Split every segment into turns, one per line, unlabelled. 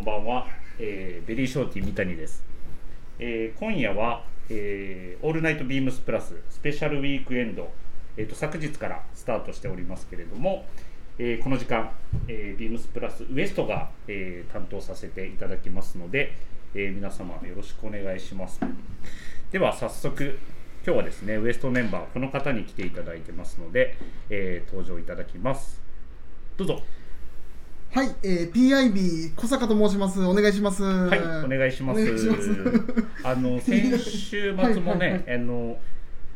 んばんは、えー、ベリーショーティー三谷です、えー、今夜は、えー、オールナイトビームスプラススペシャルウィークエンド、えーと、昨日からスタートしておりますけれども、えー、この時間、えー、ビームスプラスウエストが、えー、担当させていただきますので、えー、皆様よろしくお願いします。では早速今日はですねウエストメンバーこの方に来ていただいてますので、えー、登場いただきます。どうぞ。
はい、えー、PIB 小坂と申します。お願いします。は
い、お願いします。あの 先週末もね、はいはいはい、あの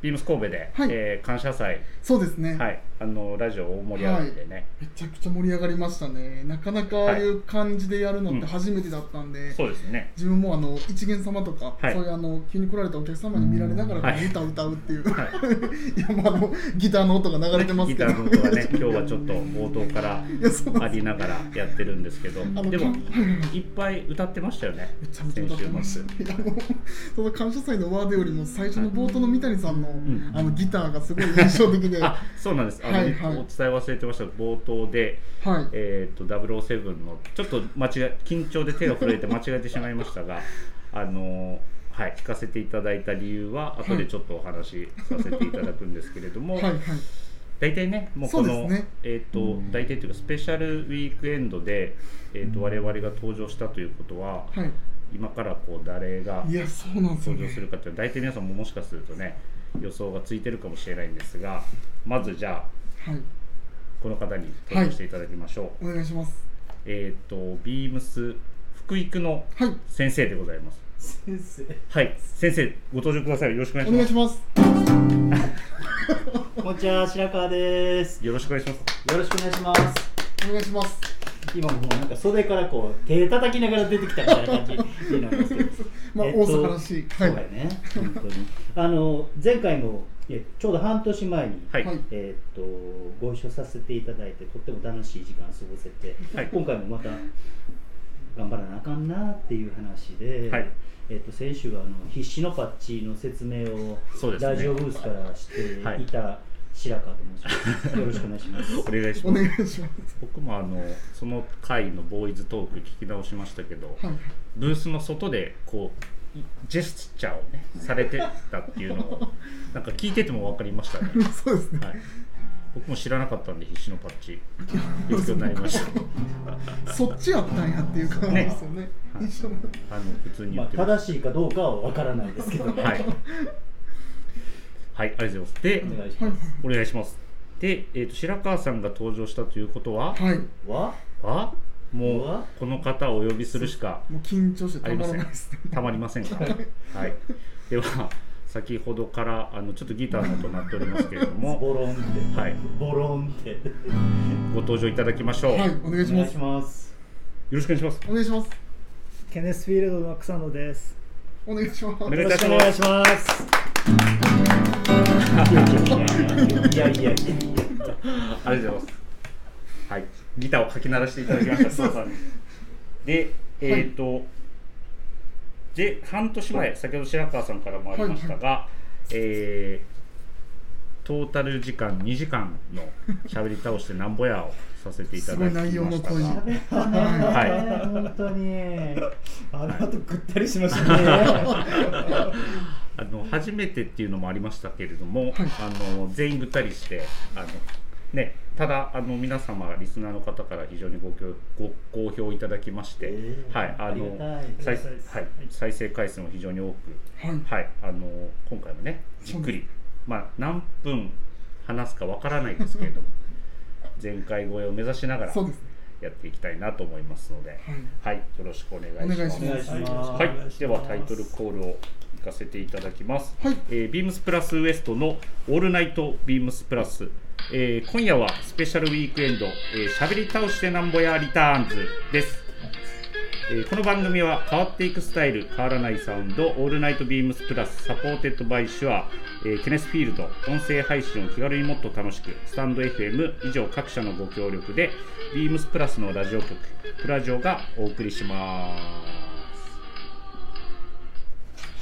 ビームス神戸で、はい、えー、感謝祭。
そうですね。
はい。あのラジオ大盛り上がりでね、はい、
めちゃくちゃ盛り上がりましたね。なかなかああいう感じでやるのって初めてだったんで、はいうん、
そうですね。
自分もあの一元様とか、はい、そういうあの急に来られたお客様に見られながら歌を歌うっていう、はい、いやあのギターの音が流れてます
けど。ギターの音がね今日はちょっと冒頭からありながらやってるんですけど。でもいっぱい歌ってましたよね
めちゃめちゃ歌ってました。その感謝祭のワードよりも最初の冒頭の三谷さんの、あのギターがすごい印象的で。
あそうなんです。あの、はいはい、お伝え忘れてました冒頭で、はい、えーと、と007のちょっと間違え緊張で手が震えて間違えてしまいましたが あのはい、聞かせていただいた理由は後でちょっとお話しさせていただくんですけれども、はいはい、大体ねもうこの、ね、えーと、大体というかスペシャルウィークエンドで、えーと、我々が登場したということは、はい、今からこう誰が登場するかって大体皆さんももしかするとね予想がついてるかもしれないんですがまずじゃあ、はい、この方に登場していただきましょ
う、はい、お願いします。
えっ、ー、とビームス福育の先生でございます、
はい、先生。
はい。先生ご登場ください。よろしくお願
いします。
お願いします。こんにちは白川です。
よろしくお願いします。
よろしくお願いします。
お願いします
今もうなんか袖からこう手叩きながら出てきたみたいな感じになりますけど。
まあ、大阪らしい、
そうやね本当に。あの前回もちょうど半年前に、はい、えー、っとご一緒させていただいてとっても楽しい時間過ごせて、はい、今回もまた頑張らなあかんなっていう話で、はい、えー、っと先週はあの必死のパッチの説明を、ラジオブースからしていた、白川と申します。よろしくお願いします。お願いします。お願いします。
僕もあのその回のボーイズトーク聞き直しましたけど、はい、ブースの外でこうジェスチャーをねされてたっていうのを なんか聞いてても分かりましたね。
そうですね。はい。
僕も知らなかったんで必死のパッチ勉強になりまし
た。そっちやったんやっていう感じですよね。ねはい、
あの普通に
言って、まあ、正しいかどうかは分からないですけど、ね、はい。
はい、ありがとうございます。で、お願いします。お願いします。で、えっ、ー、と白川さんが登場したということは、
はい。
は、
は、もうこの方をお呼びするしか
もう緊張してたまらないです
ね。たまりませんか？はい。では。先ほどからあのちょっとギターの音鳴っておりますけれども。
ボロンって。はい。ボロンって。
ご登場いただきましょう。
はいお願いします。
よろしくお願いします。
お願いします。
ケネスフィールドの草野です。
お願いします。お
願いし
ますいやいやいやありがとうご
ざいます。はいギターをかき鳴らしていただきましたさんでえっ、ー、と、はい、で半年前先ほど白川さんからもありましたが、はい。はい、えー、トータル時間2時間のしゃべり倒してなんぼやをさせていただきました内容の濃い
はい、本当に。あの後ぐったりしましたね
あの初めてっていうのもありましたけれども、はい、あの全員ぐったりしてあの、ね、ただあの皆様リスナーの方から非常にごご好評いただきまして、えー、はい、あの再はい、再生回数も非常に多く、はい、はい、あの今回もねじっくり、まあ、何分話すかわからないですけれども 前回超えを目指しながらやっていきたいなと思いますので、はい、はい、よろしくお願いします。はい、ではタイトルコールをかせていただきます、はい、えー、ビームスプラスウエストのオールナイトビームスプラス、えー、今夜はスペシャルウィークエンド、えー、しゃべり倒してなんぼやリターンズです。えー、この番組は変わっていくスタイル変わらないサウンドオールナイトビームスプラス supported by Shure、えー、ケネスフィールド音声配信を気軽にもっと楽しくスタンド FM 以上各社のご協力でビームスプラスのラジオ局プラジオがお送りします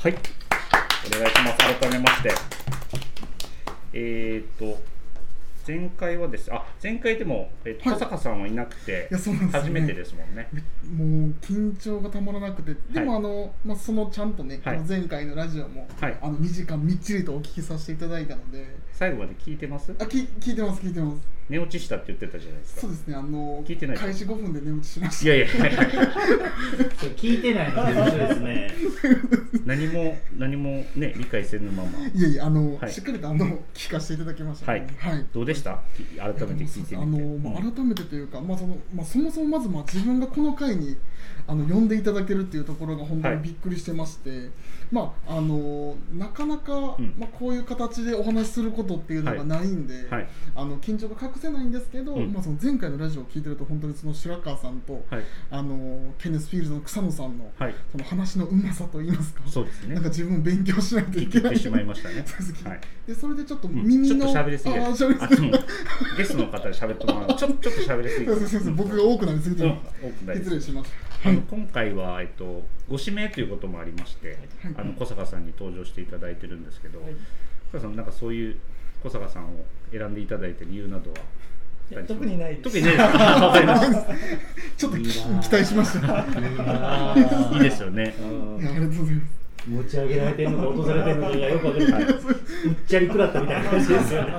はい。お願いします。改めまして。えー、っと前回はですあ前回でも、えっと、小坂さんはいなくて、初めてですもんね。
もう緊張がたまらなくて。でもあの、まあ、そのちゃんとね、はい、前回のラジオも、はい、あの2時間みっちりとお聞きさせていただいたので。
最後まで聞いてます？
あき聞いてます聞いてます
寝落ちしたって言ってたじゃないですか。
そうですねあの聞いてない。開始5分で寝落ちしました。
いやいや。
聞いてないのですね。
何も何もね理解せぬまま。
いやいやあの、はい、しっかりとあの聞かせていただきました、
ね、はい、はい、どうでした？改めて聞いてみて。あの、
まあ、改めてというか、まあそのまあ、そもそもまずまあ自分がこの回にあの呼んでいただけるっていうところが本当にびっくりしてまして、はい、まああのなかなか、うん、まあ、こういう形でお話しすることっていうのがないんで、はい、あの緊張が隠せないんですけど、うん、まあ、その前回のラジオを聞いてると本当にその白川さんと、はい、あのケネスフィールドの草野さんの、その話のうまさといいますか
そうですね。
なんか自分勉強しないといけない。
しまいましたね。
でそれでちょっと耳の、
うん、ちょっと喋りすぎあ喋りすぎゲストの方で喋ってもらう。ちょちょっと喋りすぎ
僕が多くなりすぎて失礼します
あの今回は、えっと、ご指名ということもありまして、はい、あの小坂さんに登場していただいてるんですけど、はい、小坂さんなんかそういう小坂さんを選んでいただいて理由などは
特にない
特にないです。わかりまし
ちょっと期待しました。
いいですよね。
ありがとうございます。
持ち上げられてるのか落とされてるのかよくわかんない、うっちゃり食らったみたいな感じですよね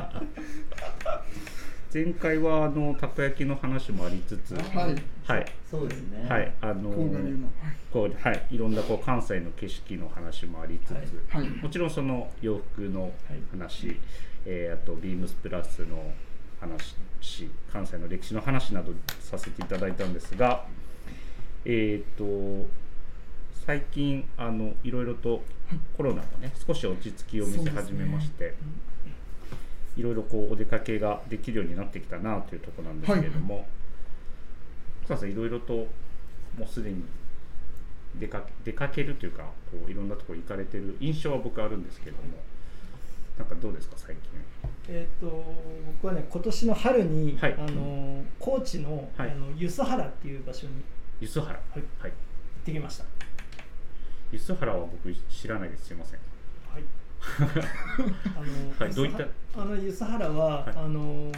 前回はあのたこ焼きの話もありつつ、はい、
はい、そうですね。
はい、あのこうはい。いろんなこう関西の景色の話もありつつ、はい、もちろんその洋服の話、はい、えー、あとビームスプラスの話、関西の歴史の話などさせていただいたんですが、えっ、ー、と最近あのいろいろとコロナもね少し落ち着きを見せ始めまして。いろいろこうお出かけができるようになってきたなというところなんですけれども、はい、さんいろいろともうすでに出か出かけるというかこういろんなところ行かれてる印象は僕あるんですけどもなんかどうですか最近。
えっ、と僕はね今年の春に、はい、あの高知の,、はい、あの梼原っていう場所に
梼原。はい、
はい、行ってきました。
梼原は僕知らないです。すいません。
はい
あの、はい、どういった？
あの梼原は、はい、あの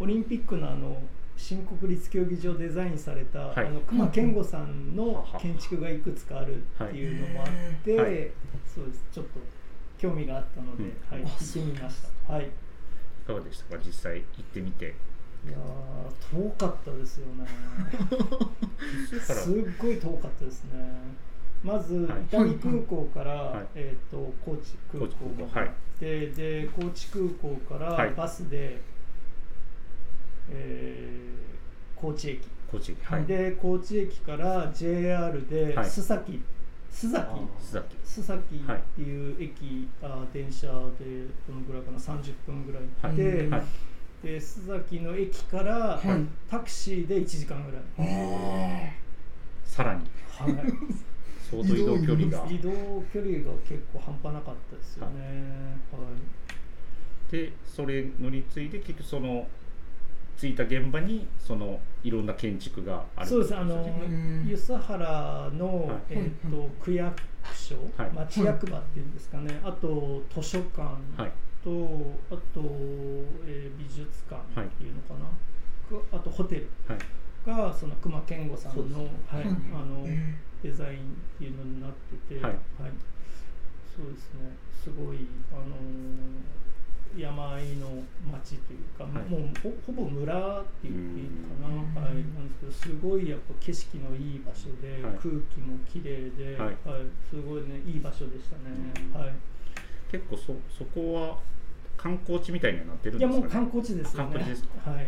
オリンピックのあの新国立競技場デザインされた、はい、あの熊健吾さんの建築がいくつかあるっていうのもあって、はい、そうです。ちょっと興味があったので、うん、はい、行ってみました。はい。い
かがでしたか？実際行ってみて。
いや遠かったですよね。すっごい遠かったですね。まず伊丹空港から、はい、えーと、高知空港が行って、はい、で高知空港からバスで、はい、えー、高知駅。
高知駅、
はい、で高知駅から JR で須崎、須崎。須崎。っていう駅、あ電車でどのぐらいかな30分ぐらい行って、はい。で須崎の駅から、タクシーで1時間ぐらい、
さらに、
はい
相当移動距離が。
移動距離が結構半端なかったですよね、はい、
でそれ乗り継いで結局その着いた現場にそのいろんな建築がある
そうです。あの梼原の、はい、えーと、区役所、はい、町役場っていうんですかね、あと図書館と、あと、えー、美術館っていうのかな、あとホテルがその熊健吾さんの,、はい。あのデザインっていうのになってて、はい、はい、そうですね。すごいあのー、山あいの町というか、はい、もうほほぼ村って言っていいのかな、はい、なんですけどすごいやっぱ景色のいい場所で、空気も綺麗で、はい。すごいねいい場所でしたね、はい、
結構そそこは観光地みたいにはなってるんですか、ね、
いやもう観光地ですよね。はい。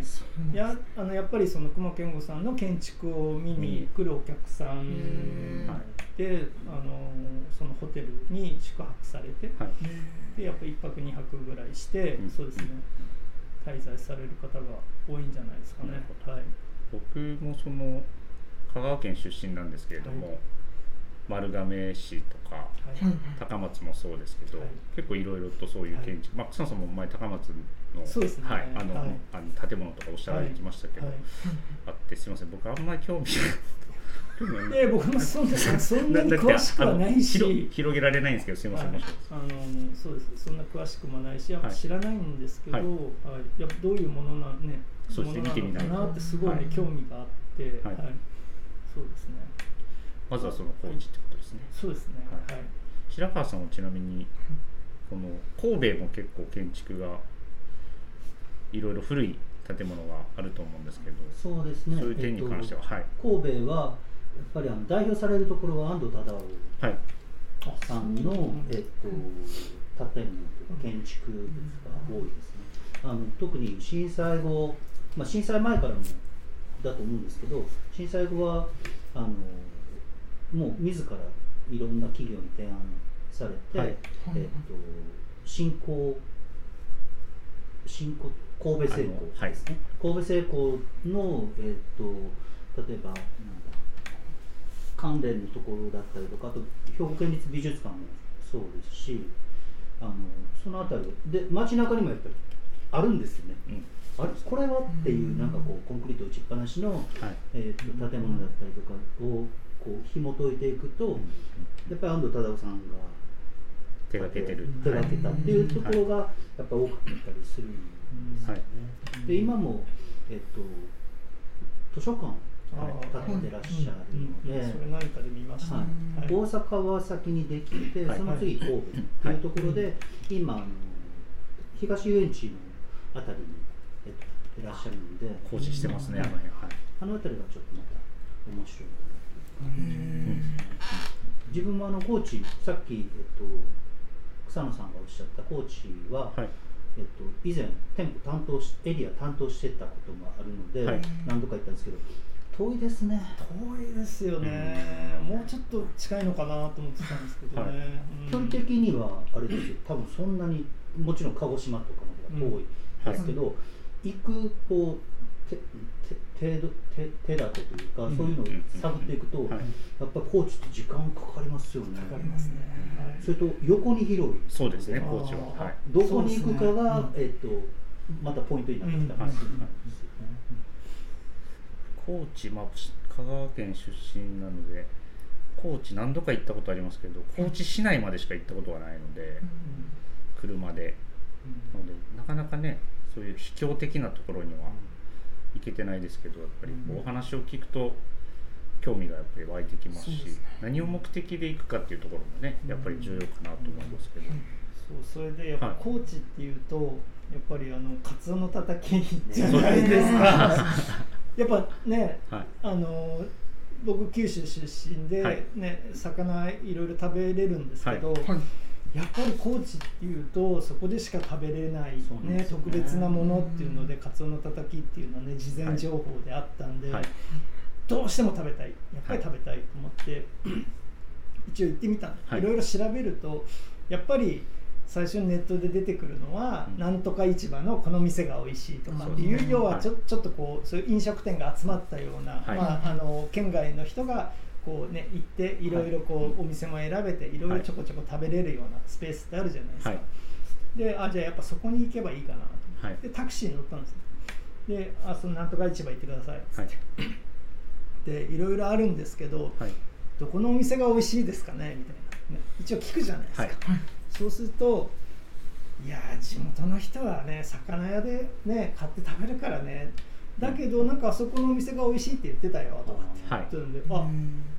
いやあのやっぱりその熊健吾さんの建築を見に来るお客さんで、あのそのホテルに宿泊されて、はい、でやっぱ一泊二泊ぐらいして、うん、そうですね。滞在される方が多いんじゃないですかね。はい。
僕もその香川県出身なんですけれども。はい丸亀市とか、はい、高松もそうですけど、はい、結構いろいろとそういう建築、まあ、草野さんも前高松のあの、あの建物とかおっしゃられてきましたけど、あってすみません僕あんまり興味
え僕もそんなそんなに詳しくはないし。
広げられないんですけどすみません、はい、
あのそうです。そんな詳しくもないし、はい、知らないんですけど、はい、やっぱどういうものなね
そうですね見てみない
なってすごい、ね、興味があって、はい、そうですね
まずはその工事ってことですね、
そうですね。はい、
白川さんはちなみにこの神戸も結構建築がいろいろ古い建物があると思うんですけど
そうですね。
そういう点に関しては、えっと、はい、
神戸はやっぱりあの代表されるところは安藤忠雄さんの、はい、えっと、建物とか建築物が多いですね。あの特に震災後、まあ、震災前からもだと思うんですけど震災後はあのもう自らいろんな企業に提案されて、はい、えっと、新興新興神戸製鋼ですね、はい、神戸製鋼の、えーと、例えばなんだ関連のところだったりとかあと兵庫県立美術館もそうですしあのその辺りで街中にもやっぱりあるんですよね、うん、あれこれはっていうなんかこうコンクリート打ちっぱなしの、はい、えーと、建物だったりとかをこう紐解いていくと、やっぱり安藤忠雄さんが
手がけてる。
手がけたっていうところがやっぱ多かったりするんですよね。はい、で今も、えっと、図書館建ててらっしゃるので、
それ何かで見ました、はい、
大阪は先にできて、その次神戸っていうところで、今あの東遊園地のあたりに、えっと、いらっしゃるので
工事してますね、あの辺、はい、
あの辺りがちょっとまた面白い自分もあの高知さっき、えっと、草野さんがおっしゃった高知は、はい、えっと、以前店舗担当しエリア担当してたこともあるので、はい、何度か言ったんですけど遠いですね。
遠いですよね、うん、もうちょっと近いのかなと思ってたんですけどね、はい。
うん、距離的にはあれですよ。多分そんなにもちろん鹿児島とかの方が遠いですけど、うん、行くこう手手手手だてというか、そういうのを探っていくと、やっぱり高知って時間かかりますよね。
かかりますね。
それと横に広い。
そうですね、高知は。
はい、どこに行くかが、えっとまたポイントになってきた。りするん。ですよね。
高知、まあ、香川県出身なので高知何度か行ったことありますけど高知市内までしか行ったことはないので、車で、なのでなかなかねそういう秘境的なところには行けてないですけどやっぱりお話を聞くと興味がやっぱり湧いてきますし、ね、何を目的で行くかっていうところもねやっぱり重要かなと思いますけど、
そうそれでやっぱ高知っていうと、はい、やっぱりあのカツオのたたきじゃないですか。やっぱね、はい、あの僕九州出身で、ね、はい、魚いろいろ食べれるんですけど、やっぱり高知っていうとそこでしか食べれないね、ね。特別なものっていうのでかつおのたたきっていうのはね事前情報であったんで、はい、どうしても食べたいやっぱり食べたいと思って、はい、一応行ってみたんはい、いろいろ調べるとやっぱり最初にネットで出てくるのは、うん、なんとか市場のこの店が美味しいとかっていう、要はちょ,、ちょっとこうそういう飲食店が集まったような、まあ、あの県外の人がこうね行っていろいろこう、お店も選べてい。ろいろちょこちょこ食べれるようなスペースってあるじゃないですか、はい、であじゃあやっぱそこに行けばいいかなと。思って、でタクシーに乗ったんですであそのなんとか市場行ってください。っつって、でいろいろあるんですけど、どこのお店が美味しいですかね？みたいな、ね、一応聞くじゃないですか、そうするといや地元の人はね魚屋でね買って食べるからねだけどなんかあそこのお店が美味しいって言ってたよとかって。言ってるんで、はい、あ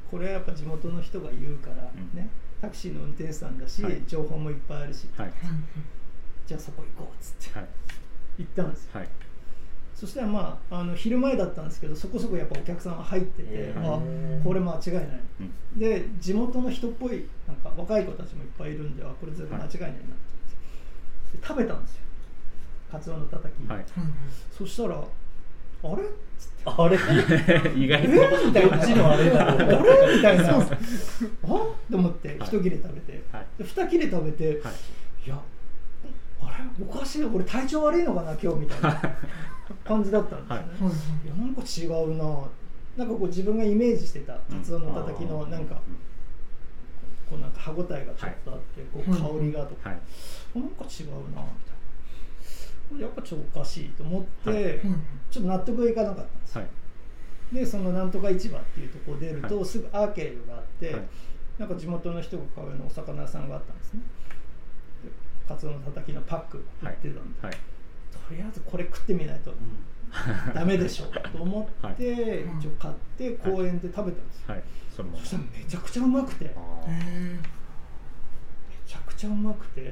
これはやっぱ地元の人が言うからね、タクシーの運転手さんだし、はい、情報もいっぱいあるし、はい、じゃあそこ行こうっつって、行ったんですよ、そしたらまああの昼前だったんですけどそこそこやっぱお客さんが入ってて、あこれ間違いない、うん、で地元の人っぽいなんか若い子たちもいっぱいいるんであこれ全然間違いないなって食べたんですよ。カツオのたたき、そしたらあれ？
あれ？
意外と。
みたいな。こっちのあれだあ
れみたいなあ？と思って一切れ食べて、はい、二切れ食べて、はい、いやあれ？おかしい俺体調悪いのかな今日みたいな 感じだったんですね、はい、いやなんか違うな。なんかこう自分がイメージしてたカツオのたたきのなんか、こうなんか歯ごたえがちょっとあって、こう香りがとか、なんか違うなみたいな。やっぱちょっとおかしいと思って、はい、ちょっと納得がいかなかったんです、はい、でそのなんとか市場っていうところ出ると、すぐアーケードがあって、なんか地元の人が買うようなお魚屋さんがあったんですね。カツオのたたきのパック売ってたんで、とりあえずこれ食ってみないと、ダメでしょと思って、一応買って公園で食べたんですよ、そしたらめちゃくちゃうまくて。ちゃくちゃうまくて、は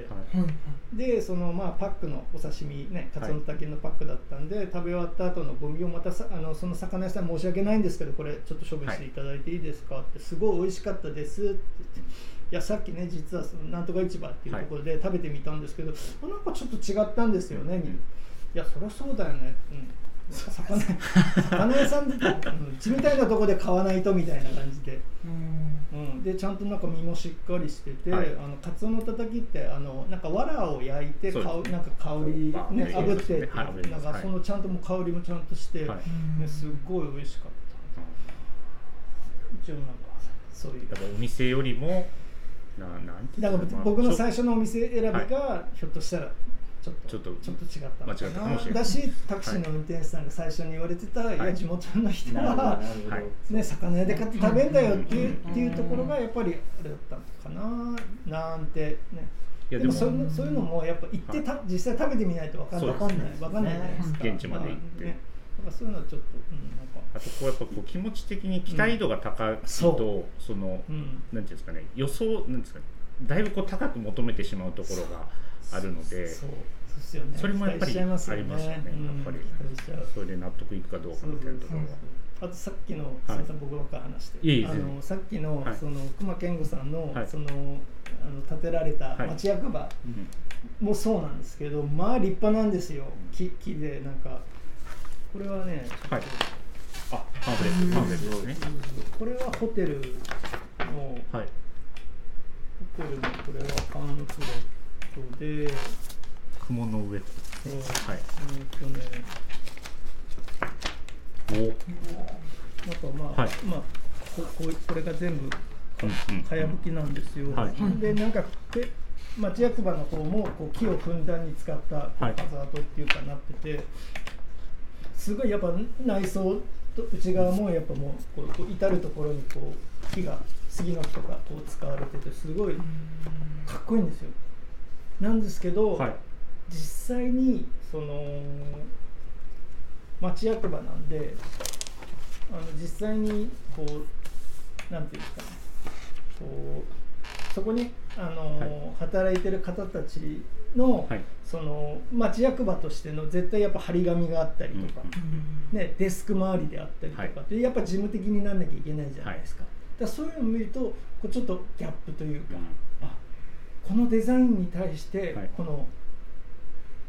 い、でそのまあパックのお刺身ねカツオの竹のパックだったんで、はい、食べ終わった後のゴミをまたさあのその魚屋さん申し訳ないんですけどこれちょっと処分していただいていいですか、ってすごい美味しかったですって言って。いやさっきね実はそのなんとか市場っていうところで食べてみたんですけど、はい、なんかちょっと違ったんですよね、うん、いやそりゃそうだよね、うん魚魚屋さんで、うちみたいなとこで買わないとみたいな感じで、うん、でちゃんとなんか身もしっかりしてて、はい、あのカツオのたたきってあのなんか藁を焼いて香、ね、なんか香りね炙って、はい、なんかそのちゃんとも香りもちゃんとして、はい、ね、すっごい美味しかった。一応なんかそういう。
だからお店よりも
ななんてだから僕の最初のお店選びがひょっとしたらちょっとちょっとちょっと違った間違ったかもしれない。だしタクシーの運転手さんが最初に言われてた、はい、いや地元の人は、ね、魚屋で買って食べんだよっていう,、っていうところがやっぱりあれだったのかななんてね。いやでもそういうそういうのもやっぱ行ってた、実際食べてみないと分かんない。分かんない。分かんないじゃないですか。
現地まで行って、ね、
だからそういうのはちょっと、うん、なんか。
あとこうやっぱこう気持ち的に期待度が高いと、その、うん、なんていうんですかね予想なんですかねだいぶこう高く求めてしまうところがあるので
そう
そね、それもやっぱりありますよね、やっぱり、それで納得いくかどうかみたいなところは。
あとさっきの、すみません、僕から話して、あのさっきの、その熊健吾さんの、そのあの建てられた町役場もそうなんですけど、まあ立派なんですよ、木木でなんか、これはね、はい、
あパンフレット、パンフレットですね。
これはホテルの、はい、ホテルのこれはパンフレットで、
雲の上。はい。
えっとね。お。なんかまあ、はい、まあこここれが全部かやぶきなんですよ。はい、でなんかで町役場の方もこう木をふんだんに使ったハザードっていうかなってて、すごいやっぱ内装と内側もやっぱもうこう至る所にこう木が杉の木とかこう使われててすごいかっこいいんですよ。なんですけど、はい、実際にその町役場なんであの実際にこうなんていうんですかね。こうそこにあの、はい、働いてる方たちの、はい、その町役場としての絶対やっぱ張り紙があったりとか、うん、ね、デスク周りであったりとか、はい、でやっぱ事務的になんなきゃいけないじゃないですか。だそういうのを見るとこうちょっとギャップというか、うん、あこのデザインに対してこの、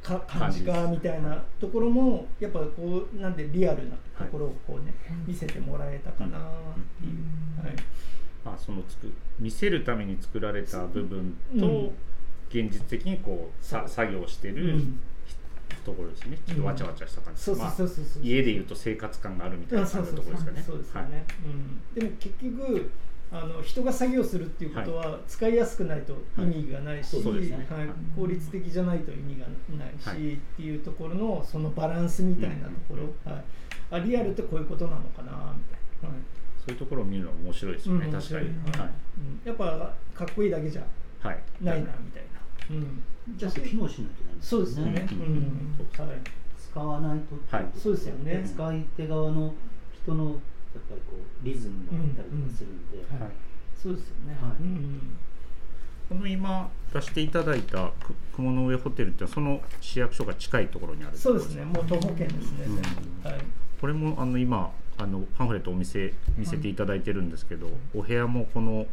か感じかみたいなところもやっぱこうなんでリアルなところをこうね、はい、見せてもらえたかなっていう、はい、
まあそのつく見せるために作られた部分と、現実的にこうさ作業してる、ところですね。ちょっとわちゃわちゃした感じ、うん、家でいうと生活感があるみたいなところですかね。
そうですよね、うん、でも結局あの人が作業するっていうことは使いやすくないと意味がないし、はい。効率的じゃないと意味がないし、はい、っていうところのそのバランスみたいなところ、はい、あリアルってこういうことなのかなみたいな、はい、
そういうところを見るの面白いですよね、うん、確かに、はい。
やっぱかっこいいだけじゃないなみたいな、
うん、じゃあ機能しないといけない
そうですよね、うん。
はい、使わないと
はい、そうですよね。
使い手側の人のやっぱりこうリズムがあったりとかするんで、はい、
そうですよね、はい。
この今出していただいた雲の上ホテルってその市役所が近いところにある
そうですね。もう徒歩圏ですね、うん、はい、
これもあの今あのパンフレットお見せ見せていただいてるんですけど、お部屋もこの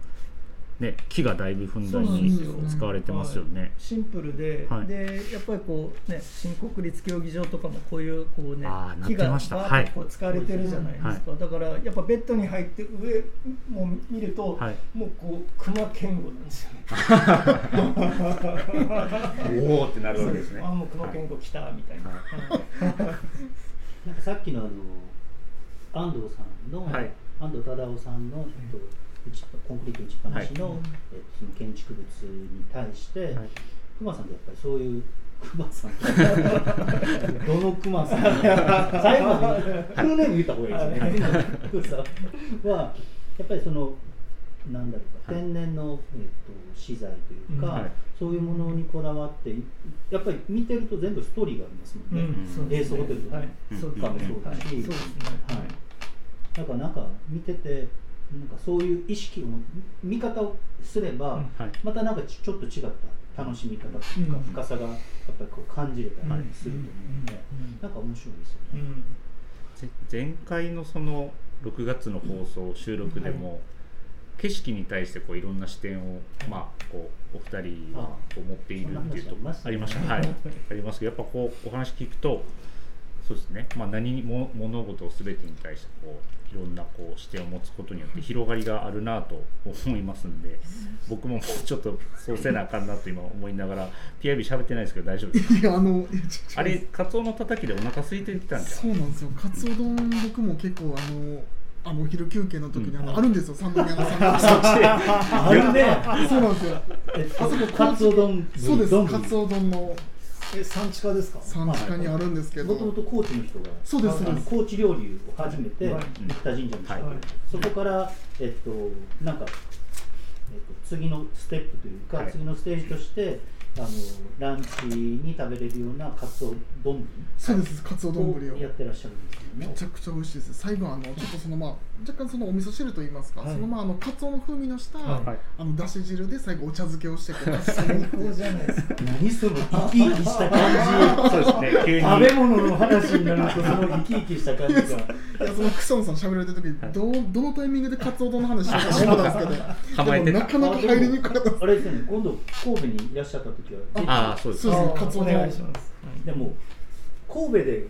ね、木がだいぶふんだんに使われてますよね。はい、
シンプルで、はい、でやっぱりこうね新国立競技場とかもこういうこうね木がバーッとこう使われてるじゃないですか、はい、だからやっぱベッドに入って上も見ると、もうこう熊健吾なんですよね。
おおってなるわけですね。
あもう熊健吾来たみたいな。
なんかさっきのあの安藤さんの、安藤忠雄さんの、えっとコンクリート打ちっぱなしの,、えその建築物に対して、はい、熊さんってやっぱりそういう 熊さん。どの熊さん？最後までフルネーム言った方がいいですね。熊さんはやっぱりそのなんだろうか、天然の、えー、と資材というか、はい、そういうものにこだわってやっぱり見てると全部ストーリーがありますもんね、うん、エースホテルとかもそうだし、だからなんか見ててなんかそういう意識を見方をすれば、またなんかちょっと違った楽しみ方というか、深さがやっぱりこう感じれたりすると思うので、なんか面白いですよね。
前回のその6月の放送収録でも、景色に対してこういろんな視点を、まあ、こうお二人はこう持っているっていうとあ。りました、はい、ありますけどやっぱこうお話聞くとそうですね、まあ、何にも物事を全てに対してこういろんなこう視点を持つことによって広がりがあるなと思いますんで僕ももうちょっとそうせなあかんなと今思いながら PIB 喋ってないですけど大丈夫ですか？いやあのあれカツオのたたきでお腹空いてたんじゃ
そうなんですよ。カツオ丼僕も結構あのあのお昼休憩の時にあの、あるんですよ。三宮の三宮
あるね。
そうなんですよ。
あそこカツオ丼
そうです。カツオ丼の
え産地下ですか？
産地下にあるんですけど。
もともと高知の人が
そうです。
高知料理を始めて生田神社にした、そこからえっとなんか、えっと、次のステップというか、次のステージとしてあのランチに食べれるようなカツオ丼
そうです。カツオ丼を
やってらっしゃるんです
めちゃくちゃ美味しいです。最後あのちょっとそのまあ若干そのお味噌汁といいますか、はい、そのまああのカツオの風味のした、はい、あのだし汁で最後お茶漬けをしてこう
最高じゃないですか。
何その生き生きした感じ。そうですね。食べ物の話になるとその生き生きした感じが。い
やそのクソンさん喋られてる時にどうどのタイミングでカツオ丼の話してたか思ったんですけどでもなかなか入りにくかった
あれですよね。今度神戸にいらっしゃった時は
ああそうです。
そうですカツオ丼。
でも神戸で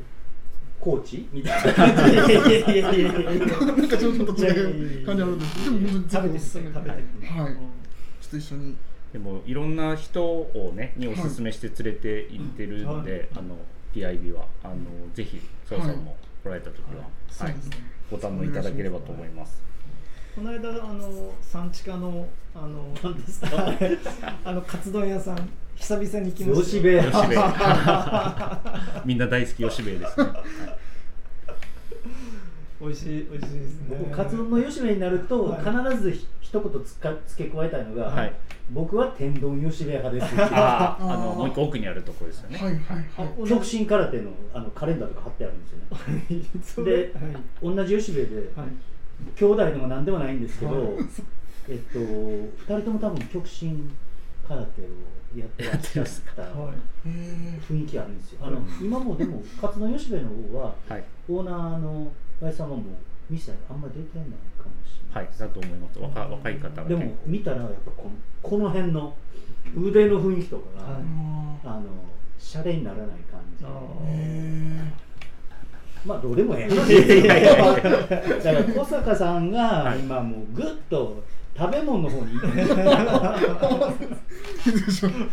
コーチ？みたいな。感じ。
なんかちょっと違う感じあるんですけど、でも本当に
食べて食べて
はい。ちょっと一緒に。
でもいろんな人をねにおすすめして連れて行ってるので、あの PIB はあのぜひソさんも来られた時は、はい、ご堪能いただければと思います。
この間あの産地下のあの何ですか？あのカツ丼屋さん久々に来ました。吉
兵衛。
みんな大好き吉兵衛ですね。
美味しい美味しいですね。
カツ丼の吉兵衛になると、必ず一言つか付け加えたいのが、はい、僕は天丼吉兵衛派です。
ああのもう一個奥にあるところですよね。はい
はいはい。極真空手のあのカレンダーとか貼ってあるんですよね。で、同じ吉兵衛で、兄弟でも何でもないんですけど、えっと二人とも多分極真空手をやってらっしゃった雰囲気あるんですよ。あの今もでも勝野吉部の方は、はい、オーナーの林様も店あんまり出てないかもしれない。
はい、だと思います。若若い方が
でも見たらやっぱこのこの辺の腕の雰囲気とかが、はい、あのシャレにならない感じ。まあどうでもええ。だから小坂さんが今もうぐっと食べ物の方に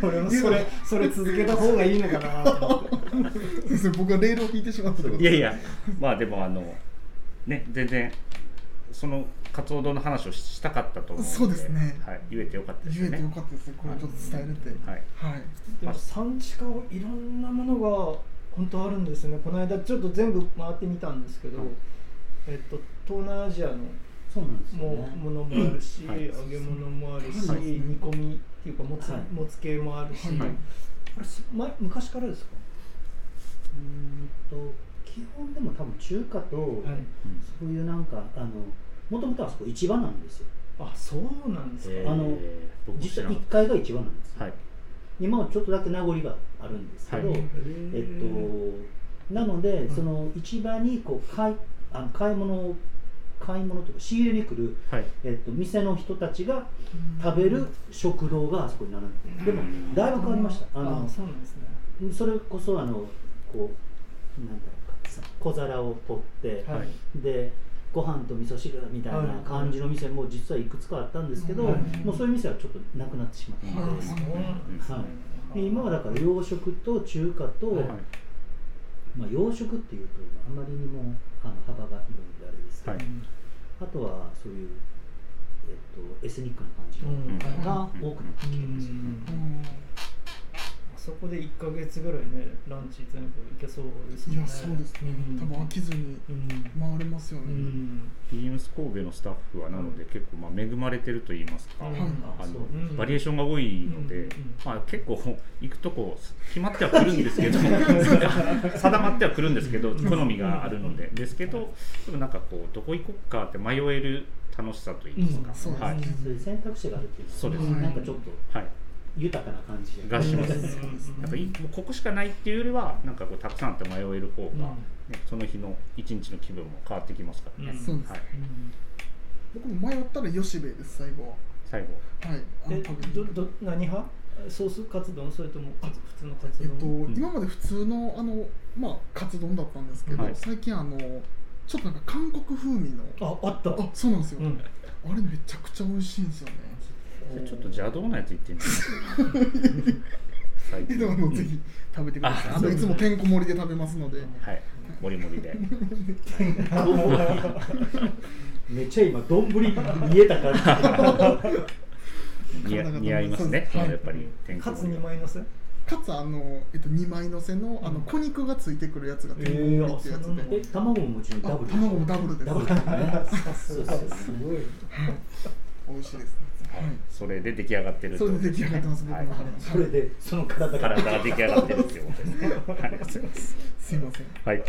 俺もそれそれ続けた方がいいのかな
僕はレールを引いてしまった
いやいやまあでもあのね全然そのカツオ丼の話をしたかったと思うので
そうですね、
はい、言えてよかったですね。
言えてよかったですこれちょっと伝えれて。はい、
はい、でも産地化をいろんなものが本当あるんですね。この間ちょっと全部回ってみたんですけど、えっと東南アジアのもものもあるし、はい、揚げ物もあるし、はい、煮込みっていうかもつ,、もつ系もあるし、はい、あれ前昔からですか？
うんと基本でも多分中華と、そういうなんかあのもともとあそこ市場なんですよ。
あそうなんですか、
あの実は1階が市場なんです、はい、今はちょっとだけ名残があるんですけど、えっとなので、その市場にこう買いあの買い物を買い物とか仕入れに来る、はい、えっと、店の人たちが食べる食堂があそこに並んででもだいぶ変わりました。あのそうなんですね。それこそあのこうなんだろうか小皿を取って、はい、でご飯と味噌汁みたいな感じの店も実はいくつかあったんですけど、はい、もうそういう店はちょっとなくなってしまったので、はい、今はだから洋食と中華と、まあ、洋食っていうとあまりにもあの幅が広いんであとはそういう、えっと、エスニックな感じのが多くなってきてます。よね。
そこで1か月ぐらいねランチ全部いけそうですね。
いやそうですね、うん、多分飽きずに回れますよね、うん、
ビームス神戸のスタッフはなので結構まあ恵まれてると言いますか、うん、あのバリエーションが多いので、まあ、結構行くとこ決まってはくるんですけど 定まってはくるんですけど好みがあるので。ですけどでもなんかこうどこ行こうかって迷える楽しさといいますか、
はい、そういう選択肢があるっていう
そうです、
なんかちょっと、はい豊かな感じ
がします。なんかいもうここしかないっていうよりはなんかこうたくさんあって迷える方が、ね、その日の一日の気分も変わってきますから。ね。
そうです。はい、僕も迷ったら吉兵衛です最後。は。
最後。
はい。
えどど何派？ソースカツ丼それとも普通のカツ丼？
えっと、今まで普通のあのまあカツ丼だったんですけど、はい、最近あのちょっとなんか韓国風味の
ああった。
あそうなんですよ、うん、あれめちゃくちゃ美味しいんですよね
ちょっと邪道なやつ言ってみ
最近。でもぜひ食べてください。あのいつもてんこ盛りで食べますので。
はい。盛り盛りで。
めっちゃ今丼見えた感
じ。似合いますね、やっぱり。
カツ2枚のせ？
かつあの、えっと、2枚のせのあの小肉がついてくるやつがてんこ盛りってやつで、
え卵ももちろんダブル
卵もダブルです。
ダブルです
ごい。美味しいです
はい、それで出来上がってる
それで出来上がってます、はい、
それでその体
体が出来上がってるっていうことですね。ありがとうございます。
すいません。
はい。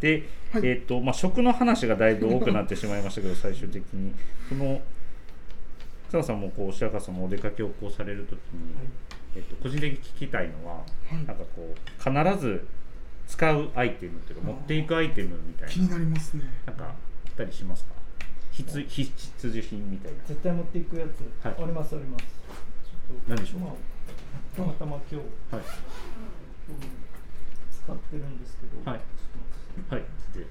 で、はい、えっ、ー、とまあ食の話がだいぶ多くなってしまいましたけど、最終的にその草野さんもこう白川さんもお出かけをこうされるときに、はい、えっ、ー、と個人的に聞きたいのは、はい、なんかこう必ず使うアイテムっていうか持っていくアイテムみたいな
気になりますね。
なんかあったりしますか？必必需品みたいな。
絶対持っていくやつ、はい、ありますあります。
何でしょう、まあ、
たまたま今日、はい、使ってるんですけど。
はい。はい。で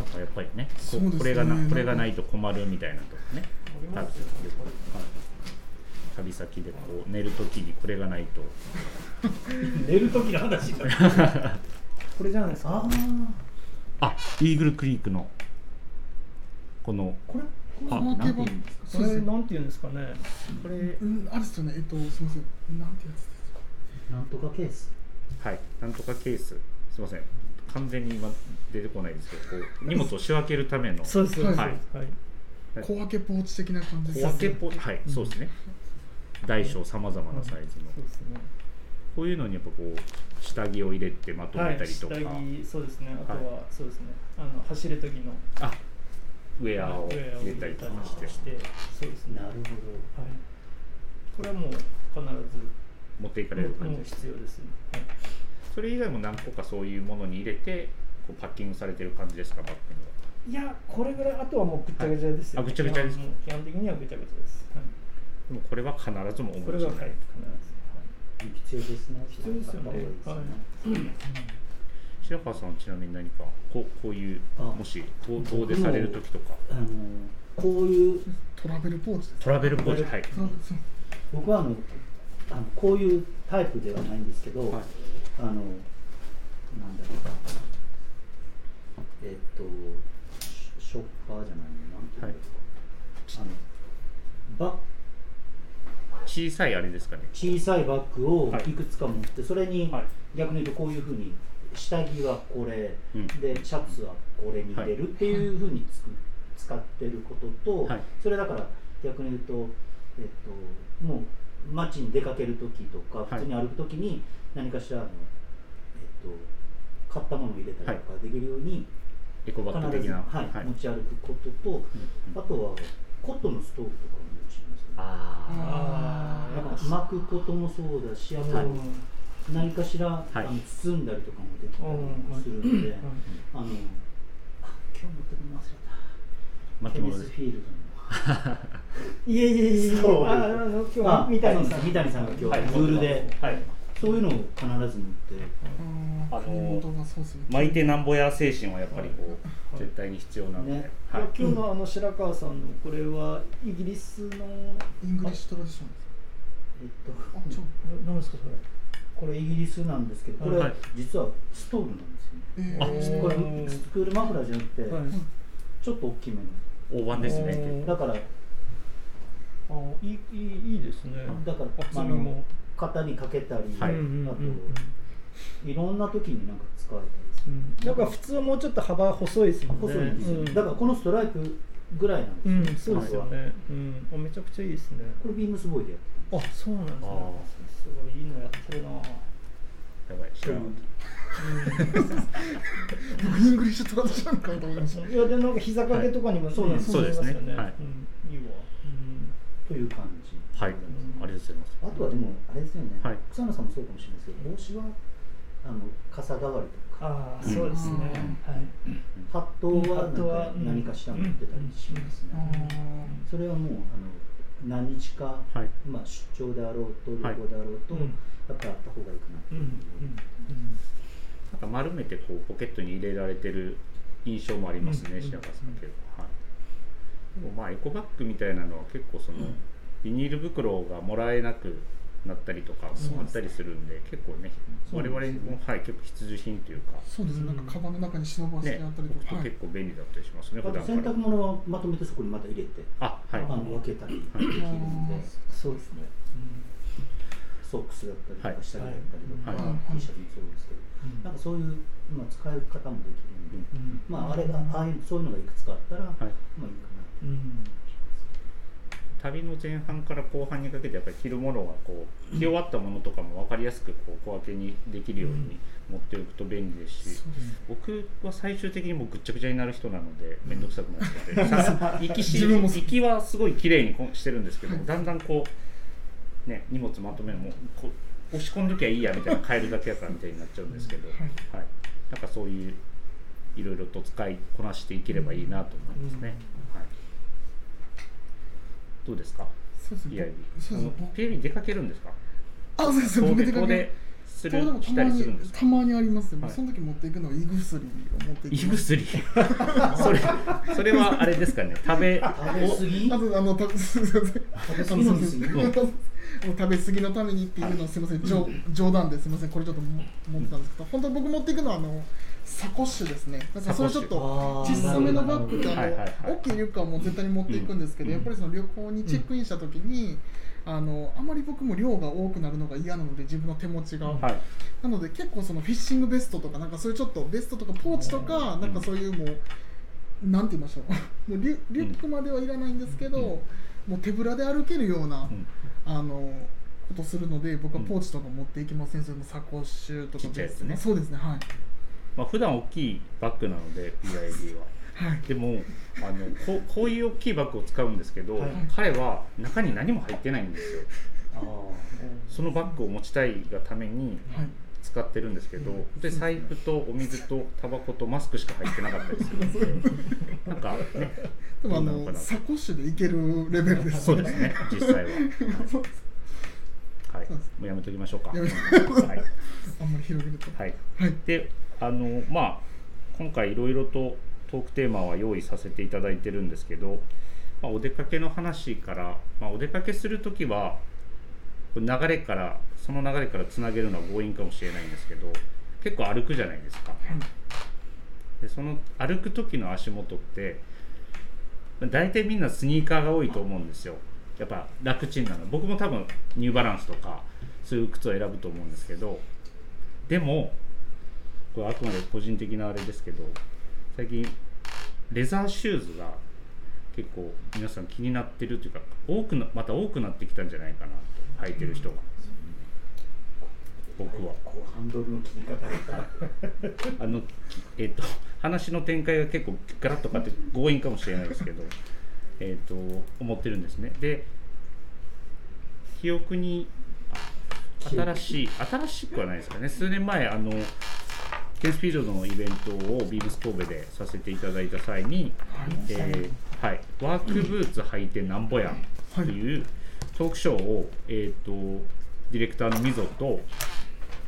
なんかやっぱりねこね。これがなこれがないと困るみたいなとかね。あり旅先でこう寝るときにこれがないと。
寝る時の話
これじゃないですか？
あイーグルクリークの。この。
これ？これなんていうんですかこれなんていうんですかね。
これ、うん、あれですよね。えっとすみません。なんてやつですか？
なんとかケース。
はい。なんとかケース。すみません。完全に今出てこないですけどこう 荷物を仕分けるための。
そうですはい、はい、
小分けポーチ的な感じ
です小分けポーチ。はい、そうですね。大小さまざまなサイズの、そうですねこういうのにやっぱこう下着を入れてまとめたりとか、はい、
下着そうですね。あとは、そうですね。あの走る時の。
あウェアを入れたりとかして。
して。そうですね。
なるほど、はい、
これはもう必ず。
持っていかれる感じ
必要ですね、はい、
それ以外も何個かそういうものに入れてこうパッキングされてる感じですかバッグ
には？いやこれぐらいあとはもうぐちゃぐちゃですよ、
ね、あぐちゃぐちゃです
基本的にはぐちゃぐちゃです、はい、
でもこれは必ずもお持ち
ない。必ず
必要ですね。
必要ですよね。はい。
白川さんちなみに何かこうこういうもし遠出される時とか、あの
こういう
トラベルポーチ
トラベルポーチはい。
僕はあのあのこういうタイプではないんですけど、はい、あのなんだろうえっとショッパーじゃないの？なんていうの、はい、あのバ
小さいあれですかね。
小さいバッグをい。くつか持って、それに逆に言うとこういうふうに下着はこれ、うん、でシャツはこれに入れるっていうふうにつく、使ってることと、はい、それだから逆に言うと、えっと、もう街に出かける時とか普通に歩く時に何かしらの、えっと、買ったものを入れたりとかできるように、
エコバッグ的な、
はい持ち歩くことと、あとはコットンのストーブとかもああ巻くこともそうだしあと、何かしら、はい、あの包んだりとかもできたりするので、あのあ今日持ってくるの忘れた。巻物フィールドの
いえいえいえあの今日は三谷
さ。ん三谷さんが今日はプールで、はい、そういうのを必ず持って
あの巻いてなんぼや精神はやっぱりこう、絶対に必要なので、ね。
はい、今日のあの白川さんのこれはイギリスの
English tradition
えっとあちょ何ですかそれ？これイギリスなんですけどこれ、実はストールなんですよね、えー、これスクールマフラーじゃなくて、はい、ちょっと大きめの。
大判ですね。
だから
あいいいいいいですね。
だからあの肩にかけたり、はい、あと、いろんな時になんか使われたりする、
うん、なんか普通はもうちょっと幅細いですもんね。
細いんですよ、うん、だからこのストライプぐらいなん
ですよ、うん、そうですよね、うん、めちゃくちゃいいですね。
これビームスボーイでやって
あそうなんです。ねすごいいいのやってるな。や
ばい。知らなかった
English tradition かと思いました
いやでなんか膝掛けとかにも
そうなんです。ね、はい、そうですね、はい、
いいわ、という感じ
はい、ありがとうございます。
あとはでもあれですよね、はい、草野さんもそうかもしれないですけど帽子はあの傘代わりとか。
ああそうですね、はい、
ハットは何かしら持ってたりしますね、それはもうあの何日か、はい、まあ、出張であろうと旅行であろうと、やっぱりあった方がいいかなっていう、
なんか丸めてこうポケットに入れられてる印象もありますね、白川さんけど、は。い、でもまあエコバッグみたいなのは結構その、ビニール袋がもらえなくなったりとかもあったりするんで結構ね我々も、はい、結構必需品というか。
そうです。ねなんかカバンの中に忍ばせてあったりとか、
ね、結構便利だったりしますね、
はい、洗濯物はまとめてそこにまた入れて。
あ、はい、あ
の分けたりできるんで、そうですね、ソックスだったりとか下着だったりとか、はい、T シャツもそうですけど、なんかそういう、まあ、使い方もできるんで、まああれがああいうそういうのがいくつかあったら、まあいいかな、うん
旅の前半から後半にかけてやっぱり着るものがこう着終わったものとかも分かりやすくこう小分けにできるように持っておくと便利ですし、僕は最終的にもうぐっちゃぐちゃになる人なので面倒くさくなってて行きし行きはすごい綺麗にしてるんですけどだんだんこうね荷物まとめもこう押し込んどきゃいいやみたいな変えるだけやからみたいになっちゃうんですけど、はい、なんかそういういろいろと使いこなしていければいいなと思いますね。どうですか？そうですね。そうですね。PAB 出かけるんですか？
あそうです。僕出か
けする。来たりするんです
たまにありますよ、はい、その時持っていくのは胃薬を持っていく胃
薬？それそれはあれですかね？食べ
食べ過ぎ？
あとあのた すみません。食べ過ぎの 食べ過ぎのためにっていうのはすみません、冗冗談ですみません。これちょっと持ってたんですけど本当僕持っていくのはあのサコッシュですね。だからそれちょっと小さめのバッグってあの、大きいリュックはもう絶対に持っていくんですけど、やっぱりその旅行にチェックインした時に、あのあまり僕も量が多くなるのが嫌なので自分の手持ちが、はい、なので結構そのフィッシングベストとかなんかそういうちょっとベストとかポーチとか、なんかそういうもうなんて言いましょう。もうリュックまではいらないんですけど、もう手ぶらで歩けるような、あのことするので僕はポーチとか持っていきません、そのサコッシュとか
ですね。
そうですねはい
まあ普段大きいバッグなので PID は。はい、でもあのここういう大きいバッグを使うんですけど、はい、彼は中に何も入ってないんですよ。あそのバッグを持ちたいがために使ってるんですけど、はい、で財布とお水とタバコとマスクしか入ってなかったりするんで なんかね
でもあのサコッシュでいけるレベルです、ね、
そうですね実際は。はい、もうやめときましょうか。はい、
あんまり広げると。
はい。はい、で、あのまあ今回いろいろとトークテーマは用意させていただいてるんですけど、まあ、お出かけの話から、まあ、お出かけする時は流れからその流れからつなげるのは強引かもしれないんですけど結構歩くじゃないですか。でその歩く時の足元って大体みんなスニーカーが多いと思うんですよ。やっぱ楽ちんなの僕も多分ニューバランスとかそういう靴を選ぶと思うんですけどでもこれあくまで個人的なあれですけど最近レザーシューズが結構皆さん気になってるというか多くなまた多くなってきたんじゃないかなと履いてる人が、僕は。
ハンドルの切り
方 あのえっ、ー、と話の展開が結構ガラッと変わって強引かもしれないですけど えっ、ー、と思ってるんですね。で記憶に新しい新しくはないですかね。数年前あのケンスフィールドのイベントをビームス神戸でさせていただいた際に、えーはい、ワークブーツ履いてなんぼやんっていうトークショーを、えーと、ディレクターの溝と,、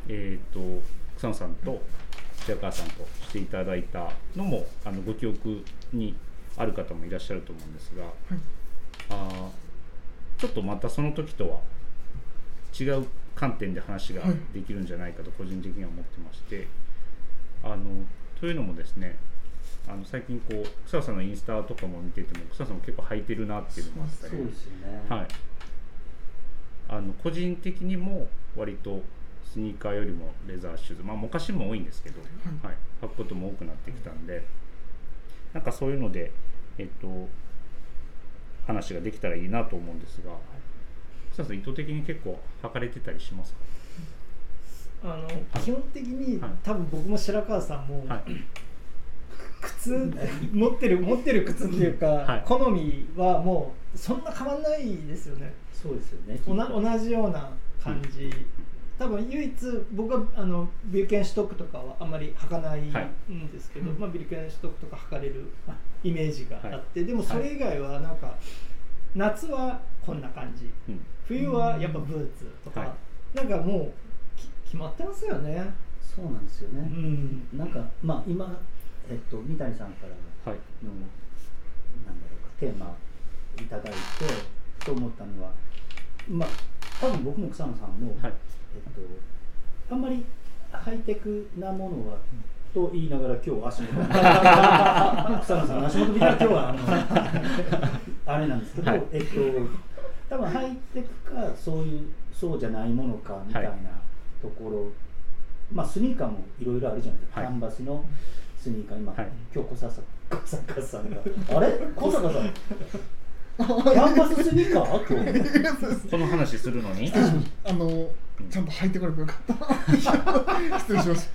えーと、草野さんと白川さんとしていただいたのもあのご記憶にある方もいらっしゃると思うんですが、はい、あちょっとまたその時とは違う観点で話ができるんじゃないかと個人的には思ってまして。あのというのもですねあの最近こう草さんのインスタとかも見てても草さんも結構履いてるなっていうのもあったり。
そうですよね、
はい、あの個人的にも割とスニーカーよりもレザーシューズまあモカシンも多いんですけど、はい、履くことも多くなってきたんでなんかそういうのでえっと話ができたらいいなと思うんですが草さん意図的に結構履かれてたりしますか？
あの基本的に、はい、多分僕も白川さんも、はい、靴持ってる持ってる靴っていうか、はい、好みはもうそんな変わんないですよね。
そうですよね
同じような感じ、うん、多分唯一僕はあのビルケンシュトックとかはあんまり履かないんですけど、まあ、ビルケンシュトックとか履かれるイメージがあって、でもそれ以外はなんか、夏はこんな感じ、うん、冬はやっぱブーツとか、はい、なんかもう決まってますよね。
そうなんですよね、うん、なんかまあ今えっと三谷さんからの、はい、なんだろうかテーマいただいてと思ったのはまあ多分僕も草野さんも、はい、えっとあんまりハイテクなものはと言いながら今日足元 草野さん足元見たら今日はあの あれなんですけど、はい、えっと多分ハイテクかそういうそうじゃないものかみたいなところ、まあスニーカーもいろいろあるじゃないですか、キャンバスのスニーカー。今、今日小坂さん小坂さんが。あれ？小坂さん。キャンバススニーカー？
こ の話するのに？
あのちゃんと入ってこればよかった。失礼しまし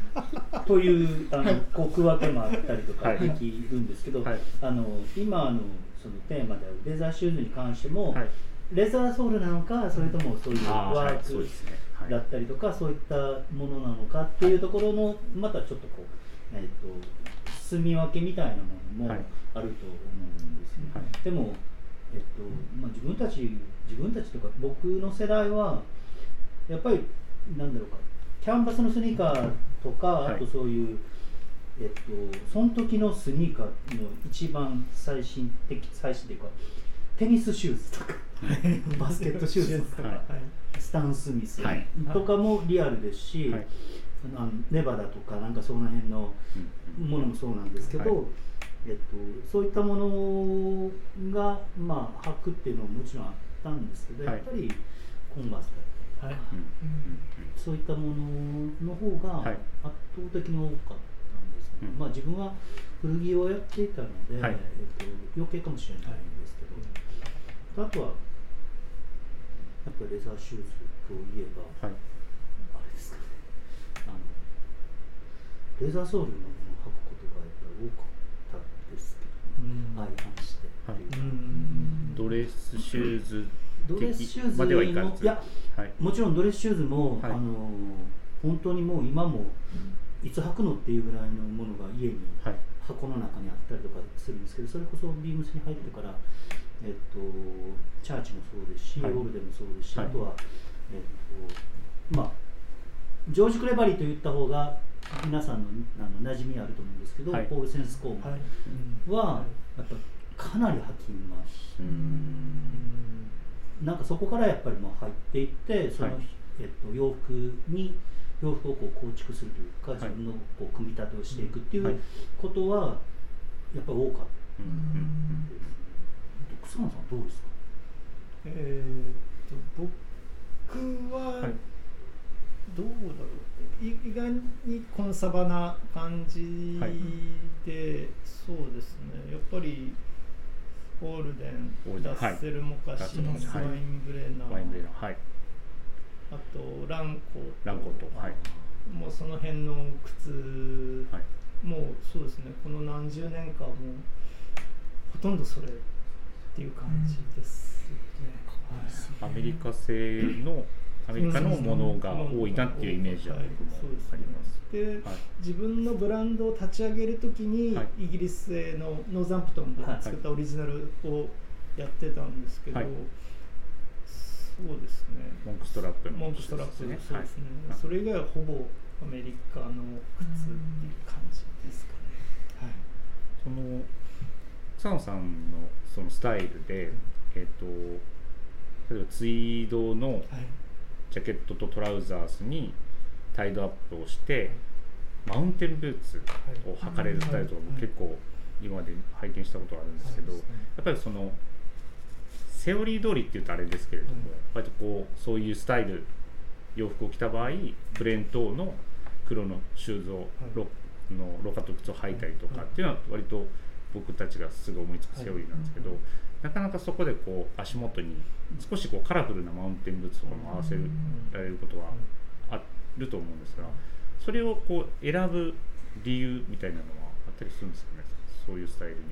たというあの、はい、分けもあったりとかできるんですけど、はい、あの今のそのテーマであるレザーシューズに関しても、はい、レザーソールなのかそれともそういうワークだったりとか、そういったものなのかっていうところのまたちょっとこう、えーと、住み分けみたいなものもあると思うんですよね。でもえっとまあ、自分たち自分たちとか僕の世代はやっぱりなんだろうかキャンバスのスニーカーとか、はい、あとそういう、えっと、その時のスニーカーの一番最新的最新的かテニスシューズとか バスケットシューズとか、はい、スタン・スミス。とかもリアルですし、はい、あのネバダとかなんかその辺のものもそうなんですけど、えっと、そういったものが、まあ、履くっていうのももちろんあったんですけど、やっぱりコンバースだったりとか、はい。そういったものの方が圧倒的に多かったんですけど、まあ、自分は古着をやっていたので、はい、えっと、余計かもしれないんですけど、あとはやっぱりレザーシューズといえば、はい、あれですかね。あのレザーソールのものを履くことがやっぱり多かった相反して。
ドレスシューズ
ドレスシューズまではいかず。いや、はい、もちろんドレスシューズも、はい、あの本当にもう今もいつ履くのっていうぐらいのものが家に、はい、箱の中にあったりとかするんですけどそれこそビームスに入ってから、えっと、チャーチもそうですし、はい、オールデンもそうですし、あとは、えっとまあ、ジョージ・クレバリーといった方が皆さんのあの馴染みあると思うんですけど、はい、ポール・センスコーンはやっぱかなり履きます、なんかそこからやっぱりもう入っていってその、はい、えっと、洋服に洋服をこう構築するというか自分のこう組み立てをしていくっていうことはやっぱり多かった、うん草野さんどうですか？
えー、っと僕は、はいどうだろう意外にコンサバな感じで、はい、そうですね。やっぱりゴールデンダッセルモカシノ、スワインブレナー、はい、あとランコ
ランコと、はい、
もうその辺の靴、はい、もうそうですね。この何十年間もほとんどそれっていう感じですね、
うん、アメリカ製のアメリカのものが多いなっていうイメージはあります。
で、はい、自分のブランドを立ち上げるときに、はい、イギリス製のノーザンプトンで作ったオリジナルをやってたんですけど、はい、そうですね。
モンクストラップの、
モンクストラップそうですね、それ以外はほぼアメリカの靴っていう感じですかね、はい、
その草野さんのそのスタイルで、えっ、と例えばツイードのジャケットとトラウザースにタイドアップをしてマウンテンブーツを履かれるスタイルとかも結構今まで拝見したことあるんですけど、やっぱりそのセオリー通りっていうとあれですけれども、割とこうそういうスタイル洋服を着た場合プレーントの黒のシューズをロ,、のロカト靴を履いたりとかっていうのは割と僕たちがすぐ思いつくセオリーなんですけど、なかなかそこでこう足元に少しこうカラフルなマウンテンブーツとかも合わせられることはあると思うんですがそれをこう選ぶ理由みたいなのはあったりするんですかね？そういうスタイルに。
理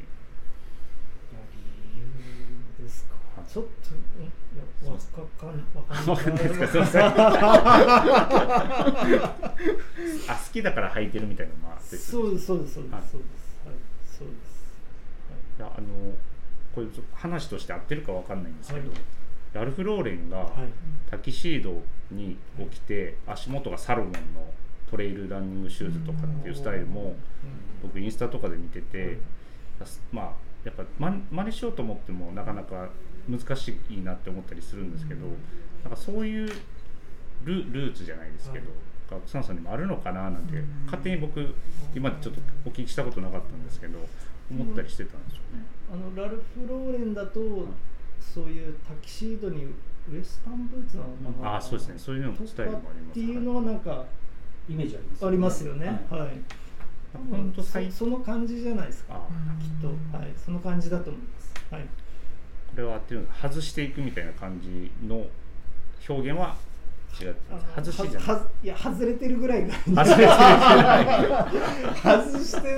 由ですか？ちょっと、いや、わかかん、わかんないですか。そう
あ、好きだから履いてるみたいなのもあって。
そうです、そうです、そうです、そうです。はい、そうです。
いや、あの、これ話として合ってるかわかんないんですけど。ラルフ・ローレンがタキシードに起きて足元がサロモンのトレイルランニングシューズとかっていうスタイルも僕インスタとかで見ててまあやっぱ真似しようと思ってもなかなか難しいなって思ったりするんですけど、なんかそういうルルーツじゃないですけど、はい、草野さんにもあるのかななんて、勝手に僕今までちょっとお聞きしたことなかったんですけど思ったりしてたんですよね。
あのラルフ・ローレンだと、そういうタキシードにウエスタンブーツなのか
なあそうですね。そういうのスタイルもあります。
っていうのはなんか
イメージあります、
ね、ありますよね。はい、はい。本当そその感じじゃないですか。きっと、はい、その感じだと思います、はい、こ
れはっていうの外していくみたいな感じの表現は違う。外しじゃない。
いや外れてるぐらいが外れてる。ぐらい外して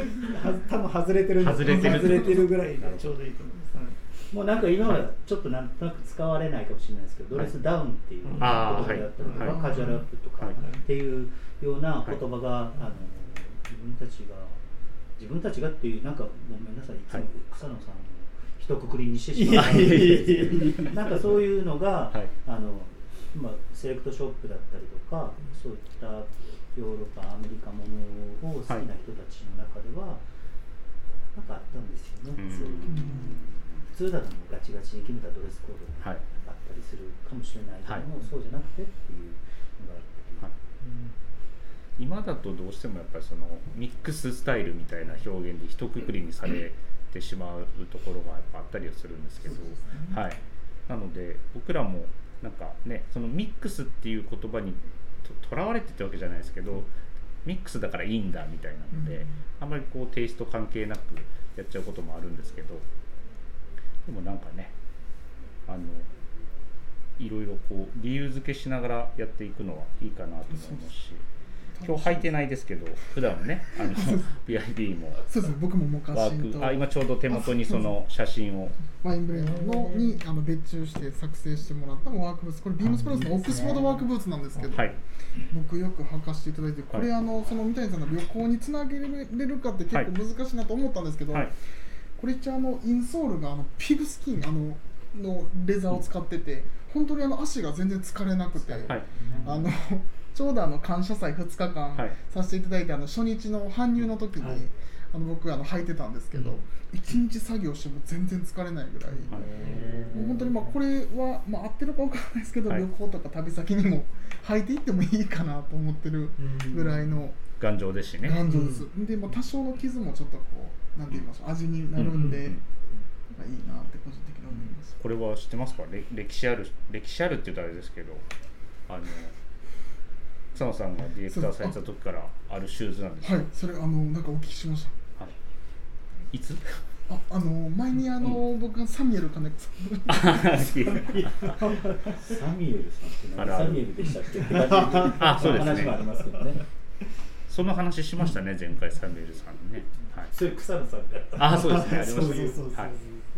は多分外れてる
外れてる。
外れてるぐらいがちょうどいいと思います、はい、
もうなんか今はちょっとなんとなく使われないかもしれないですけど、ドレスダウンっていう言葉であったりとか、はい、カジュアルアップとかっていうような言葉が、あの自分たちが自分たちがっていうなんかごめんなさいいつも草野さんを一括りにしてしまう。なんかそういうのが、はい、あのまあ、セレクトショップだったりとかそういったヨーロッパアメリカものを好きな人たちの中では、はい、なんかあったんですよね、うん、普通だとガチガチに決めたドレスコードがあったりするかもしれないけども、はい、そうじゃなくてっていうのがあって。うん
今だとどうしてもやっぱりそのミックススタイルみたいな表現で一括りにされてしまうところがやっぱあったりはするんですけど、はい、なので僕らもなんかねそのミックスっていう言葉にとらわれてたわけじゃないですけどミックスだからいいんだみたいなので、あんまりこうテイスト関係なくやっちゃうこともあるんですけどでもなんかねあのいろいろこう理由付けしながらやっていくのはいいかなと思いますし。今日履いてないですけど普段ねあの PIB も。
そうです僕もモカシン
と。あ今ちょうど手元にその写真を。
ワインブレンドのにあの別注して作成してもらったワークブーツ。これビームスプラスのオックスフォードワークブーツなんですけど、はい、僕よく履かせていただいてこれ、あのその三谷さんの旅行につなげれるかって結構難しいなと思ったんですけど、はい、これ一応あのインソールがあのピグスキンあののレザーを使ってて本当にあの足が全然疲れなくて、はい、あのちょうどあの感謝祭2日間させていただいて、あの初日の搬入の時に、はい、あの僕あの履いてたんですけど、うん、1日作業しても全然疲れないぐらい、もう本当にまあこれは、まあ、合ってるか分からないですけど、はい、旅行とか旅先にも履いていってもいいかなと思ってるぐらいの。
頑丈ですしね。
頑丈です、うん、で、まあ、多少の傷もちょっとこうなんて言いましょう味になるんで、いいなって個人的に思います。
これは知ってますか？歴史ある歴史あるって言ったらあれですけどあの草野さんがディレクターされた時からあるシューズなんです
はいそれあのなんかお聞きしまし
た。はい。いつ？
ああの前にあの、うん、僕がサミュエル金子
さんサミュエルさんって何サミュエルでしたっけあそうですね。話もありますけどね。
その話しましたね、前回サミュエルさんね。
はい、それ草野さん
あ、そうですね、ありました。はい。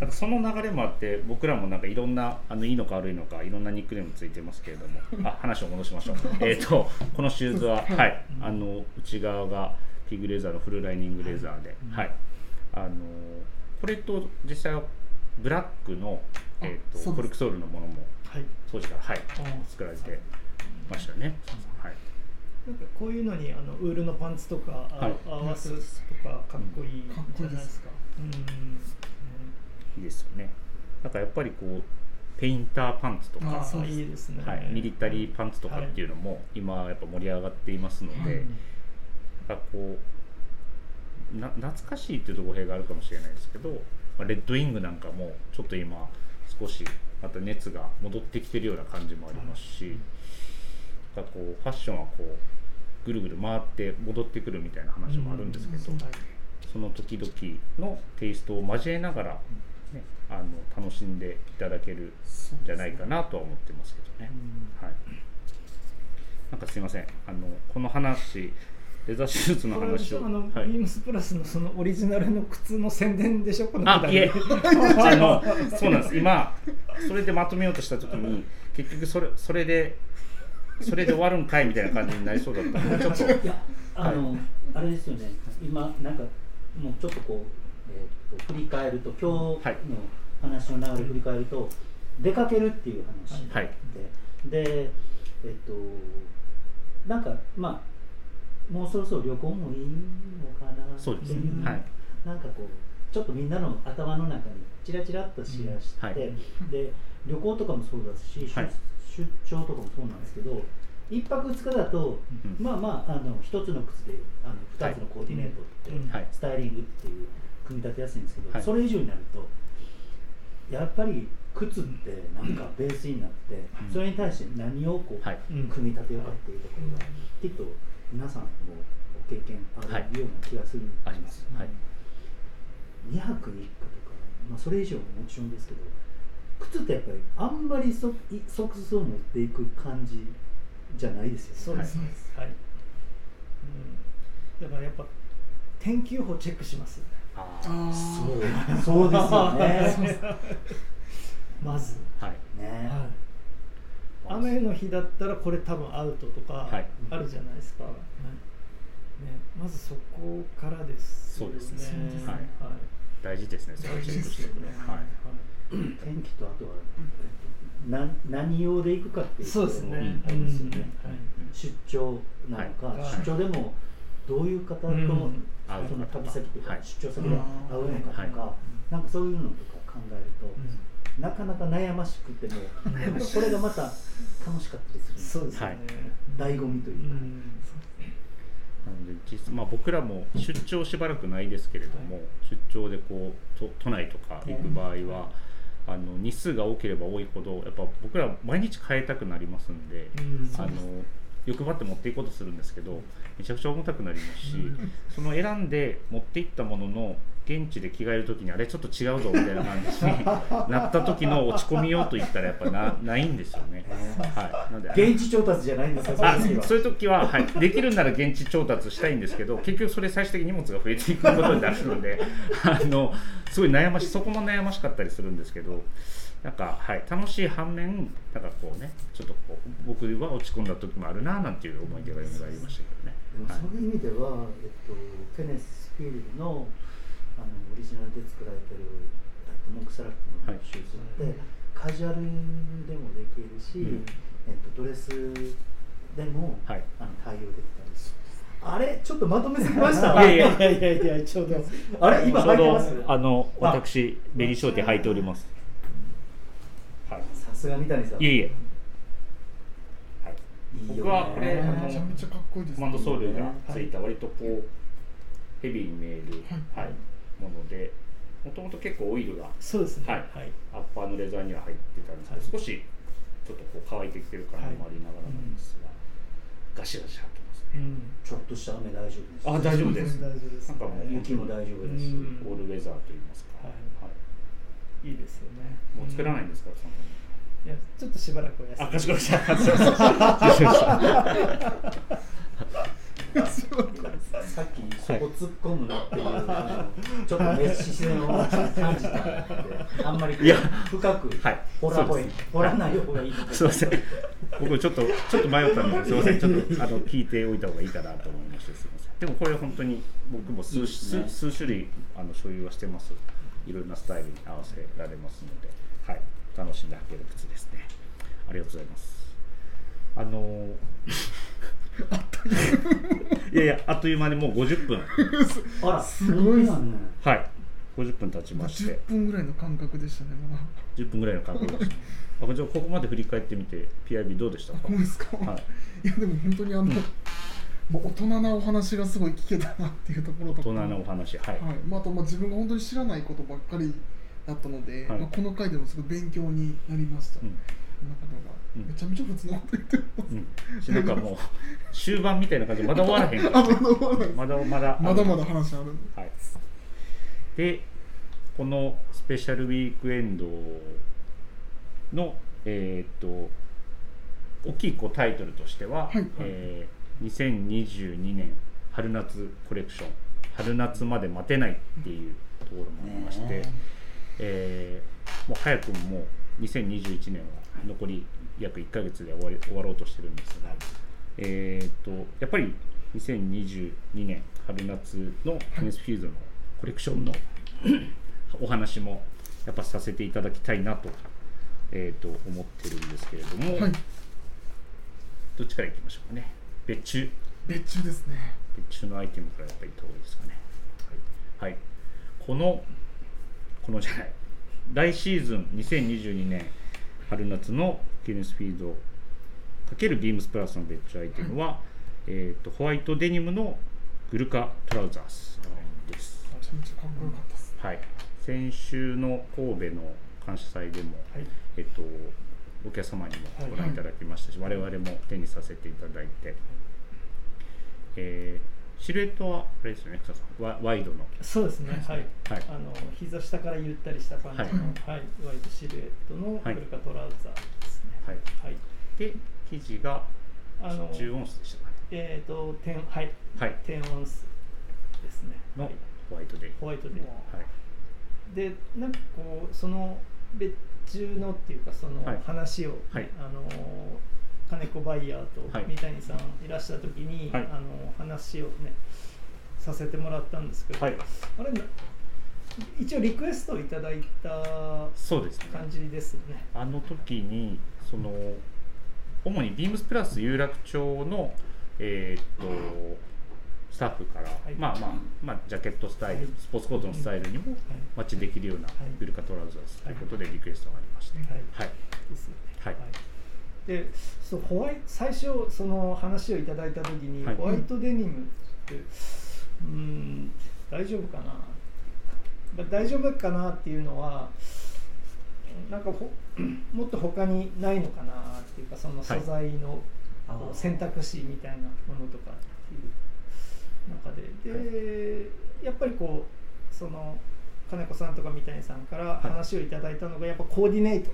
なんかその流れもあって僕らもなんかいろんなあのいいのか悪いのかいろんなニックネームついてますけれども あ話を戻しましょう。えっとこのシューズは、はい、あの内側がピグレザーのフルライニングレザーで、はい、あのこれと実際はブラックの、えーと、コルクソールのものも当時から、はい、作られてましたね。はい。
なんかこういうのにあのウールのパンツとか、はい、合わすとかかっこいいじゃないですか。うん
いいですよね。なんかやっぱりこうペインターパンツとか
いいですね、
はい、ミリタリーパンツとかっていうのも今やっぱ盛り上がっていますので、やっがこうな懐かしいっていうと語弊があるかもしれないですけど、まあ、レッドウィングなんかもちょっと今少しまた熱が戻ってきてるような感じもありますし、がこうファッションはこうぐるぐる回って戻ってくるみたいな話もあるんですけど、その時々のテイストを交えながら、ね、あの楽しんでいただけるんじゃないかなとは思ってますけどね。はい、なんかすいません。あのこの話レザー手術の話を
あの、はい、ビームスプラスのそのオリジナルの靴の宣伝でしょ？このあいえ。
あのそうなんです。今それでまとめようとした時に結局それそれでそれで終わるんかいみたいな感じになりそうだったのでちょっと。いや
あの、はい、あれですよね。今なんかもうちょっとこう、えーと、振り返ると今日の話の流れ振り返ると、出かけるっていう話で、はい、でえっ、ー、となんかまあもうそろそろ旅行もいいのかな
そうですね、はい、
なんかこうちょっとみんなの頭の中にチラチラっとしらして、うんはい、で旅行とかもそうだし、はい、出張とかもそうなんですけど1泊2日だと、うん、まあまああの1つの靴であの2つのコーディネートって、はい、スタイリングっていう組み立てやすいんですけど、はい、それ以上になるとやっぱり靴ってなんかベースになって、うん、それに対して何をこう、はい、組み立てようかっていうところが、きっと皆さんもご経験あるような気がするんです、
はいはい、
2泊3日とか、まあ、それ以上ももちろんですけど靴ってやっぱりあんまりソソックスを持っていく感じじゃないです
よね。そうですね。はい。うん、だからやっぱ天気予報チェックします。
ああ、そう、そうですよね。
まず、
はい、
ね、はい。雨の日だったらこれ多分アウトとかあるじゃないですか。はい、ね、まずそこからです、
ね、そうですね。はい。はい、大事ですね。それチェックしてね。はい。
天気とあとはな何用で行くかっていう
そうですね、
ありますよね、出張なのか、出張でもどういう方と、その旅先というか、出張先で会うのかとか、なんかそういうのとか考えると、なかなか悩ましくても、これがまた楽しかったりする。
そうですね、
醍醐味というか。
なので実まあ、僕らも出張しばらくないですけれども、出張でこう都都内とか行く場合は、あの日数が多ければ多いほどやっぱ僕ら毎日変えたくなりますんで、うん、あの欲張って持っていこうとするんですけどめちゃくちゃ重たくなりますし、うん、その選んで持っていったものの現地で着替える時にあれちょっと違うぞみたいな感じに なった時の落ち込みようと言ったらやっぱなないんですよね。
はい、なんで現地調達じゃないんですか
そういう時は、はい、できるなら現地調達したいんですけど 結局それ最終的に荷物が増えていくことになるのであのすごい悩ましそこも悩ましかったりするんですけど。なんか、はい、楽しい反面なんかこうねちょっとこう僕は落ち込んだ時もあるななんていう思い出が蘇りましたけどね。
でもそういう意味では、えっと、ケネス・フィールドのあのオリジナルで作られてるモンクサラックのシューズって、はい、カジュアルでもできるし、うん、えっと、ドレスでも、はい、あの対応できたりす。る。あれちょっとまとめすぎました？
いやいやいやいやちょうど。あれ今履いてます？あの私ベリーショーティ履いております。
さすが三谷さん。
いえいえ僕はこれ、
めちゃめちゃかっこいいです、
コマンドソールがついた割とこうヘビーに見える、はい。ものでもともと結構オイルが
そうですね、
はいはい、アッパーのレザーには入ってたんですけど、少しちょっとこう乾いてきてる感じもありながらなんですが、ガシガシ履けますね、
ちょっとした雨大丈夫です。
あ大丈夫です。
大丈夫です
なんかもう雪も大丈夫です。し、
オールウェザーと言いますか、はい。
はい、いいですよね。
もう作らないんですか、その
いやちょっとしばらくお休み。
あかしこまりました。
さっきそこ突っ込むなっていう、はい、ちょっと熱視線を感じたのであんまり深く掘ら,、はい、掘らない方がいい
すみません。僕ちょっとちょっと迷ったのですみません。ちょっとあの聞いておいた方がいいかなと思いましてすみません。でもこれ本当に僕も数ね、数数種類あの所有はしてます。いろいろなスタイルに合わせられますので。はい楽しんで履ける靴ですね。ありがとうございます。あの いやいやあっという間にもう50分
あらすごいなね。
はい。50分経ちまして。
10分ぐらいの感覚でしたねまだ。
10分ぐらいの感覚でしたあじゃあここまで振り返ってみて PIB どうでしたか？
こうですか、はい、いやでも本当にあの、うん、まあ、大人なお話がすごい聞けたなっていうところと
大人なお話はい、はい。
まあ、あとまあ自分が本当に知らないことばっかりだったので、はい、まあ、この回でもすごい勉強になりました、うん、中がめちゃめちゃ普通のこと言ってます、
うん、なんかもう終盤みたいな感じでまだ終わらへん。からまだまだ
まだまだ話ある。
はい、でこのスペシャルウィークエンドのえっ、と大きいこうタイトルとしては、はい、えー、2022年春夏コレクション。春夏まで待てないっていうところもありまして、えー、もう早くももう2021年は残り約1か月で終わり終わろうとしてるんですが、えーと、やっぱり2022年春夏のテニスフィールドのコレクションの お話もやっぱさせていただきたいなと,、えー、と思ってるんですけれども、はい、どっちからいきましょうかね。別注。
別注ですね。
別注のアイテムからやっぱりいった方がいいですかね。はい、はい、このこのじゃない来シーズン2022年春夏のケネスフィード×ビームスプラスの別注アイテムは、はい、えーと、ホワイトデニムのグルカトラウザース
です、
はい、先週の神戸の感謝祭でも、はい、えっと、お客様にもご覧いただきましたし、はい、我々も手にさせていただいて、えー、シルエットはあれですよね草さんワワイドの。
そうですね。はい、はい、あの膝下からゆったりした感じの、はい。ワイドシルエットのグルカトラウザー
はい、はい、で生地が10オンスでしたかね。
えっ、ー、と10はい、はい、10オンスですね。
のホワイトで
ホワイトで、はい、でなんかこうその別注のっていうかその話を、はい、あの金子バイヤーと三谷さんいらした時に、はい、あの話をねさせてもらったんですけど、はい、あれ一応リクエストをいただいた感じですね。
あの時にその主にビームスプラス有楽町の、えー、っとスタッフから、はい、まあまあ、まあ、ジャケットスタイル、はい、スポーツコートのスタイルにもマッチできるようなビルカトラウザーズということでリクエストがありまして。はい、ですね。はい
でそうホワイ最初その話をいただいた時に、ホワイトデニムってうん大丈夫かな、まあ、大丈夫かなっていうのはなんかほ もっと他にないのかなっていうかその素材の選択肢みたいなものとかっていう中で。で、やっぱりこうその金子さんとか三谷さんから話をいただいたのがやっぱコーディネート、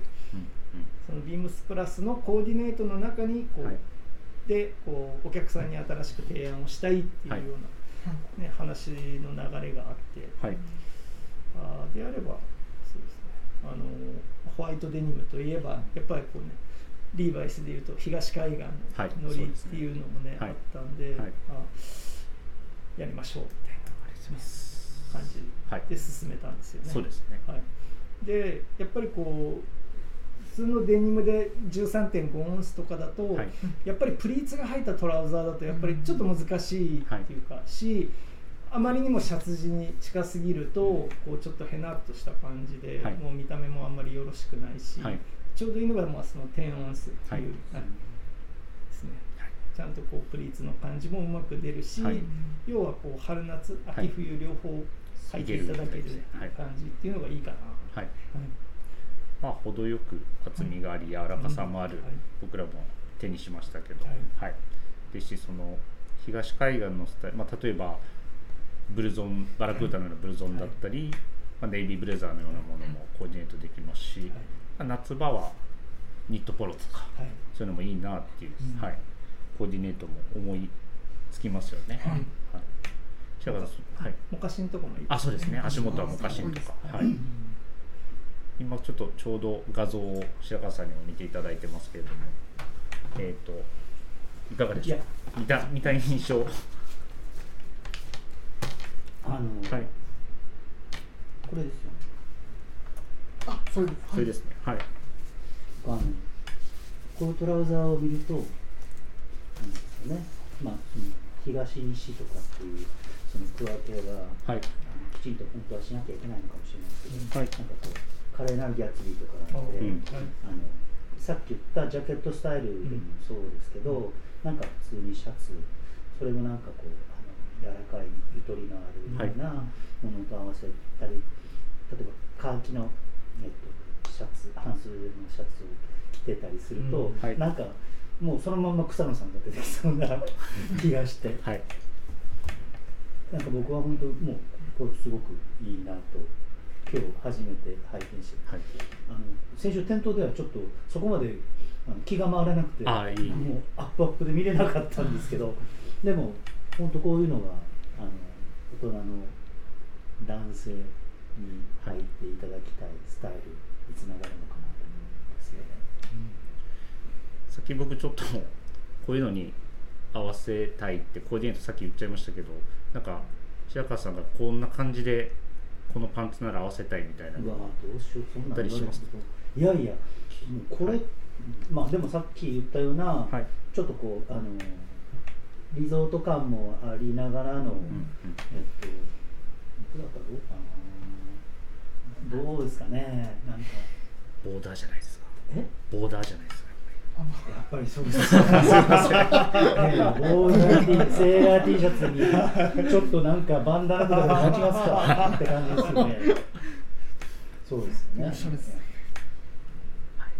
そのビームスプラスのコーディネートの中にこう、でこうお客さんに新しく提案をしたいっていうような、ね、話の流れがあって、はい、あであればあのホワイトデニムといえばやっぱりこうねリーバイスでいうと東海岸のノリっていうのもね、はい、あったんで、はい、あやりましょうみたいな感じで進めたんですよね。
そうですね、はい、
でやっぱりこう普通のデニムで13.5オンスとかだと、はい、やっぱりプリーツが入ったトラウザーだとやっぱりちょっと難しいっていうか、はい、しあまりにもシャツ地に近すぎるとこうちょっとへなっとした感じで、はい、もう見た目もあんまりよろしくないし、はい、ちょうどいいのがまあその低音数っていう、はい、ですね、ちゃんとこうプリーツの感じもうまく出るし、要はこう春夏秋冬両方履いていただける感じっていうのがいいかな。はい。
まあ、程よく厚みがあり柔らかさもある、僕らも手にしましたけど、はい。ですしその東海岸のスタイル、まあ、例えばブルゾンバラクータのようなブルゾンだったり、はい、まあ、ネイビーブレザーのようなものもコーディネートできますし、はい、まあ、夏場はニットポロとか、はい、そういうのもいいなっていう、うん、はい、コーディネートも思いつきますよね。はい
はい、はい、モカシンとかもいい、ね、
あそうですね。足元はモカシンとか、はい、今ちょっとちょうど画像を白川さんにも見ていただいてますけれども。えっ、ー、といかがでしょう見た見た印象。
あの、はい、これですよ
あそれで
それですね。はい。
あのこのトラウザーを見るとなんですよね。まあその東西とかっていうその区分けが、はい、きちんと本当はしなきゃいけないのかもしれないですけど、はい、なんかこう華麗なるギャッツビーとかなので、うん。はい、あのさっき言ったジャケットスタイルでもそうですけど、うん、なんか普通にシャツそそれもなんかこうあの柔らかいゆとりのあるようなものと合わせたり、例えばカーキの、えっと、シャツ半袖のシャツを着てたりすると、うん。はい、なんかもうそのまま草野さんが出てきそうな気がして、はい、なんか僕は本当もうこれすごくいいなと今日初めて拝見して、はい、あの先週店頭ではちょっとそこまであの気が回らなくて
あいい
もうアップアップで見れなかったんですけど でも本当こういうのがあの大人の男性に入っていただきたいスタイルにつながるのかなと思うんですよね。
うん、さっき僕ちょっとこういうのに合わせたいってコーディネートさっき言っちゃいましたけどなんか白川さんがこんな感じでこのパンツなら合わせたいみたいな。
うわどうしようそんなりしますい。やいやこれ、はい、まあでもさっき言ったような、はい、ちょっとこうあのリゾート感もありながらの、うんうん、えっといくらかどうかな。どうですかねなんか。
ボーダーじゃないですか。
え？
ボーダーじゃないですか
やっぱりそうです。すみません。ボーセーラー T シャツにちょっとなんかバンダナとかで巻きますかって感じですよね。そうですね。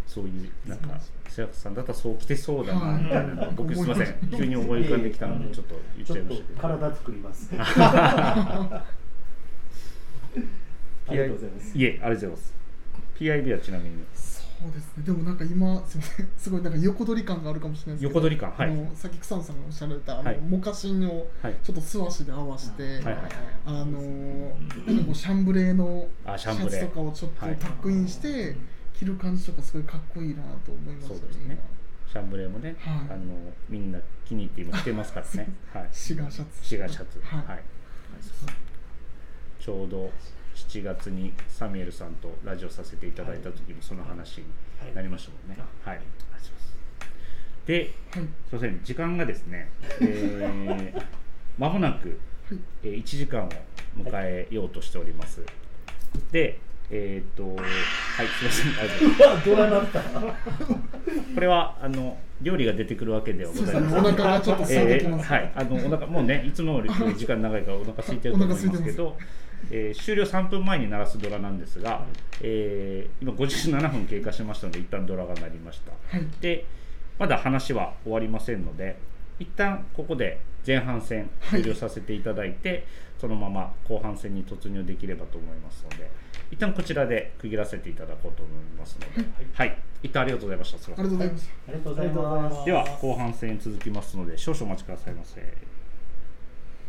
そういうなんか白川さんだったらそう着てそうだなみたいなの僕すみません急に思い浮かんできたのでちょっと言っちゃいましたけど。
体作ります。ありがとうございます。
いえありがとうございます。PIB はちなみに。
そうですね。でもなんか今すみません。すごいなんか横取り感があるかもしれないですけど
横取り感。はい。あ
のさっき草野さんがおっしゃられたあの、はい、モカシンをちょっと素足で合わせて、はい、あのなんかシャンブレーのシャツとかをちょっとタックインして、着る感じとかすごいかっこいいなと思います
ね。シャンブレーもね、はい、あのみんな気に入って今着てますからね。
はい。シガーシャツ。
シガーシャツ。はい。はい、ちょうど7月にサミュエルさんとラジオさせていただいた時にその話になりましたもんね。はい、はい、で、はい、すみません時間がですね、えー、間もなく、えー、1時間を迎えようとしております。で、えっ、ー、と、はい、すみません、ありがとうございます。これは、あの、料理が出てくるわけではございません。お
腹がちょっと空いてきます、
えー、はい、あの、お腹、もうね、いつもより時間長いから、お腹空いてると思いますけど。えー、終了3分前に鳴らすドラなんですが、えー、今57分経過しましたので一旦ドラが鳴りました、はい、でまだ話は終わりませんので一旦ここで前半戦終了させていただいて、はい、そのまま後半戦に突入できればと思いますので一旦こちらで区切らせていただこうと思いますので、はい、はい、一旦ありがとうございました。
ありがとうございます。
ありがとうございます。
では後半戦続きますので少々お待ちくださいませ。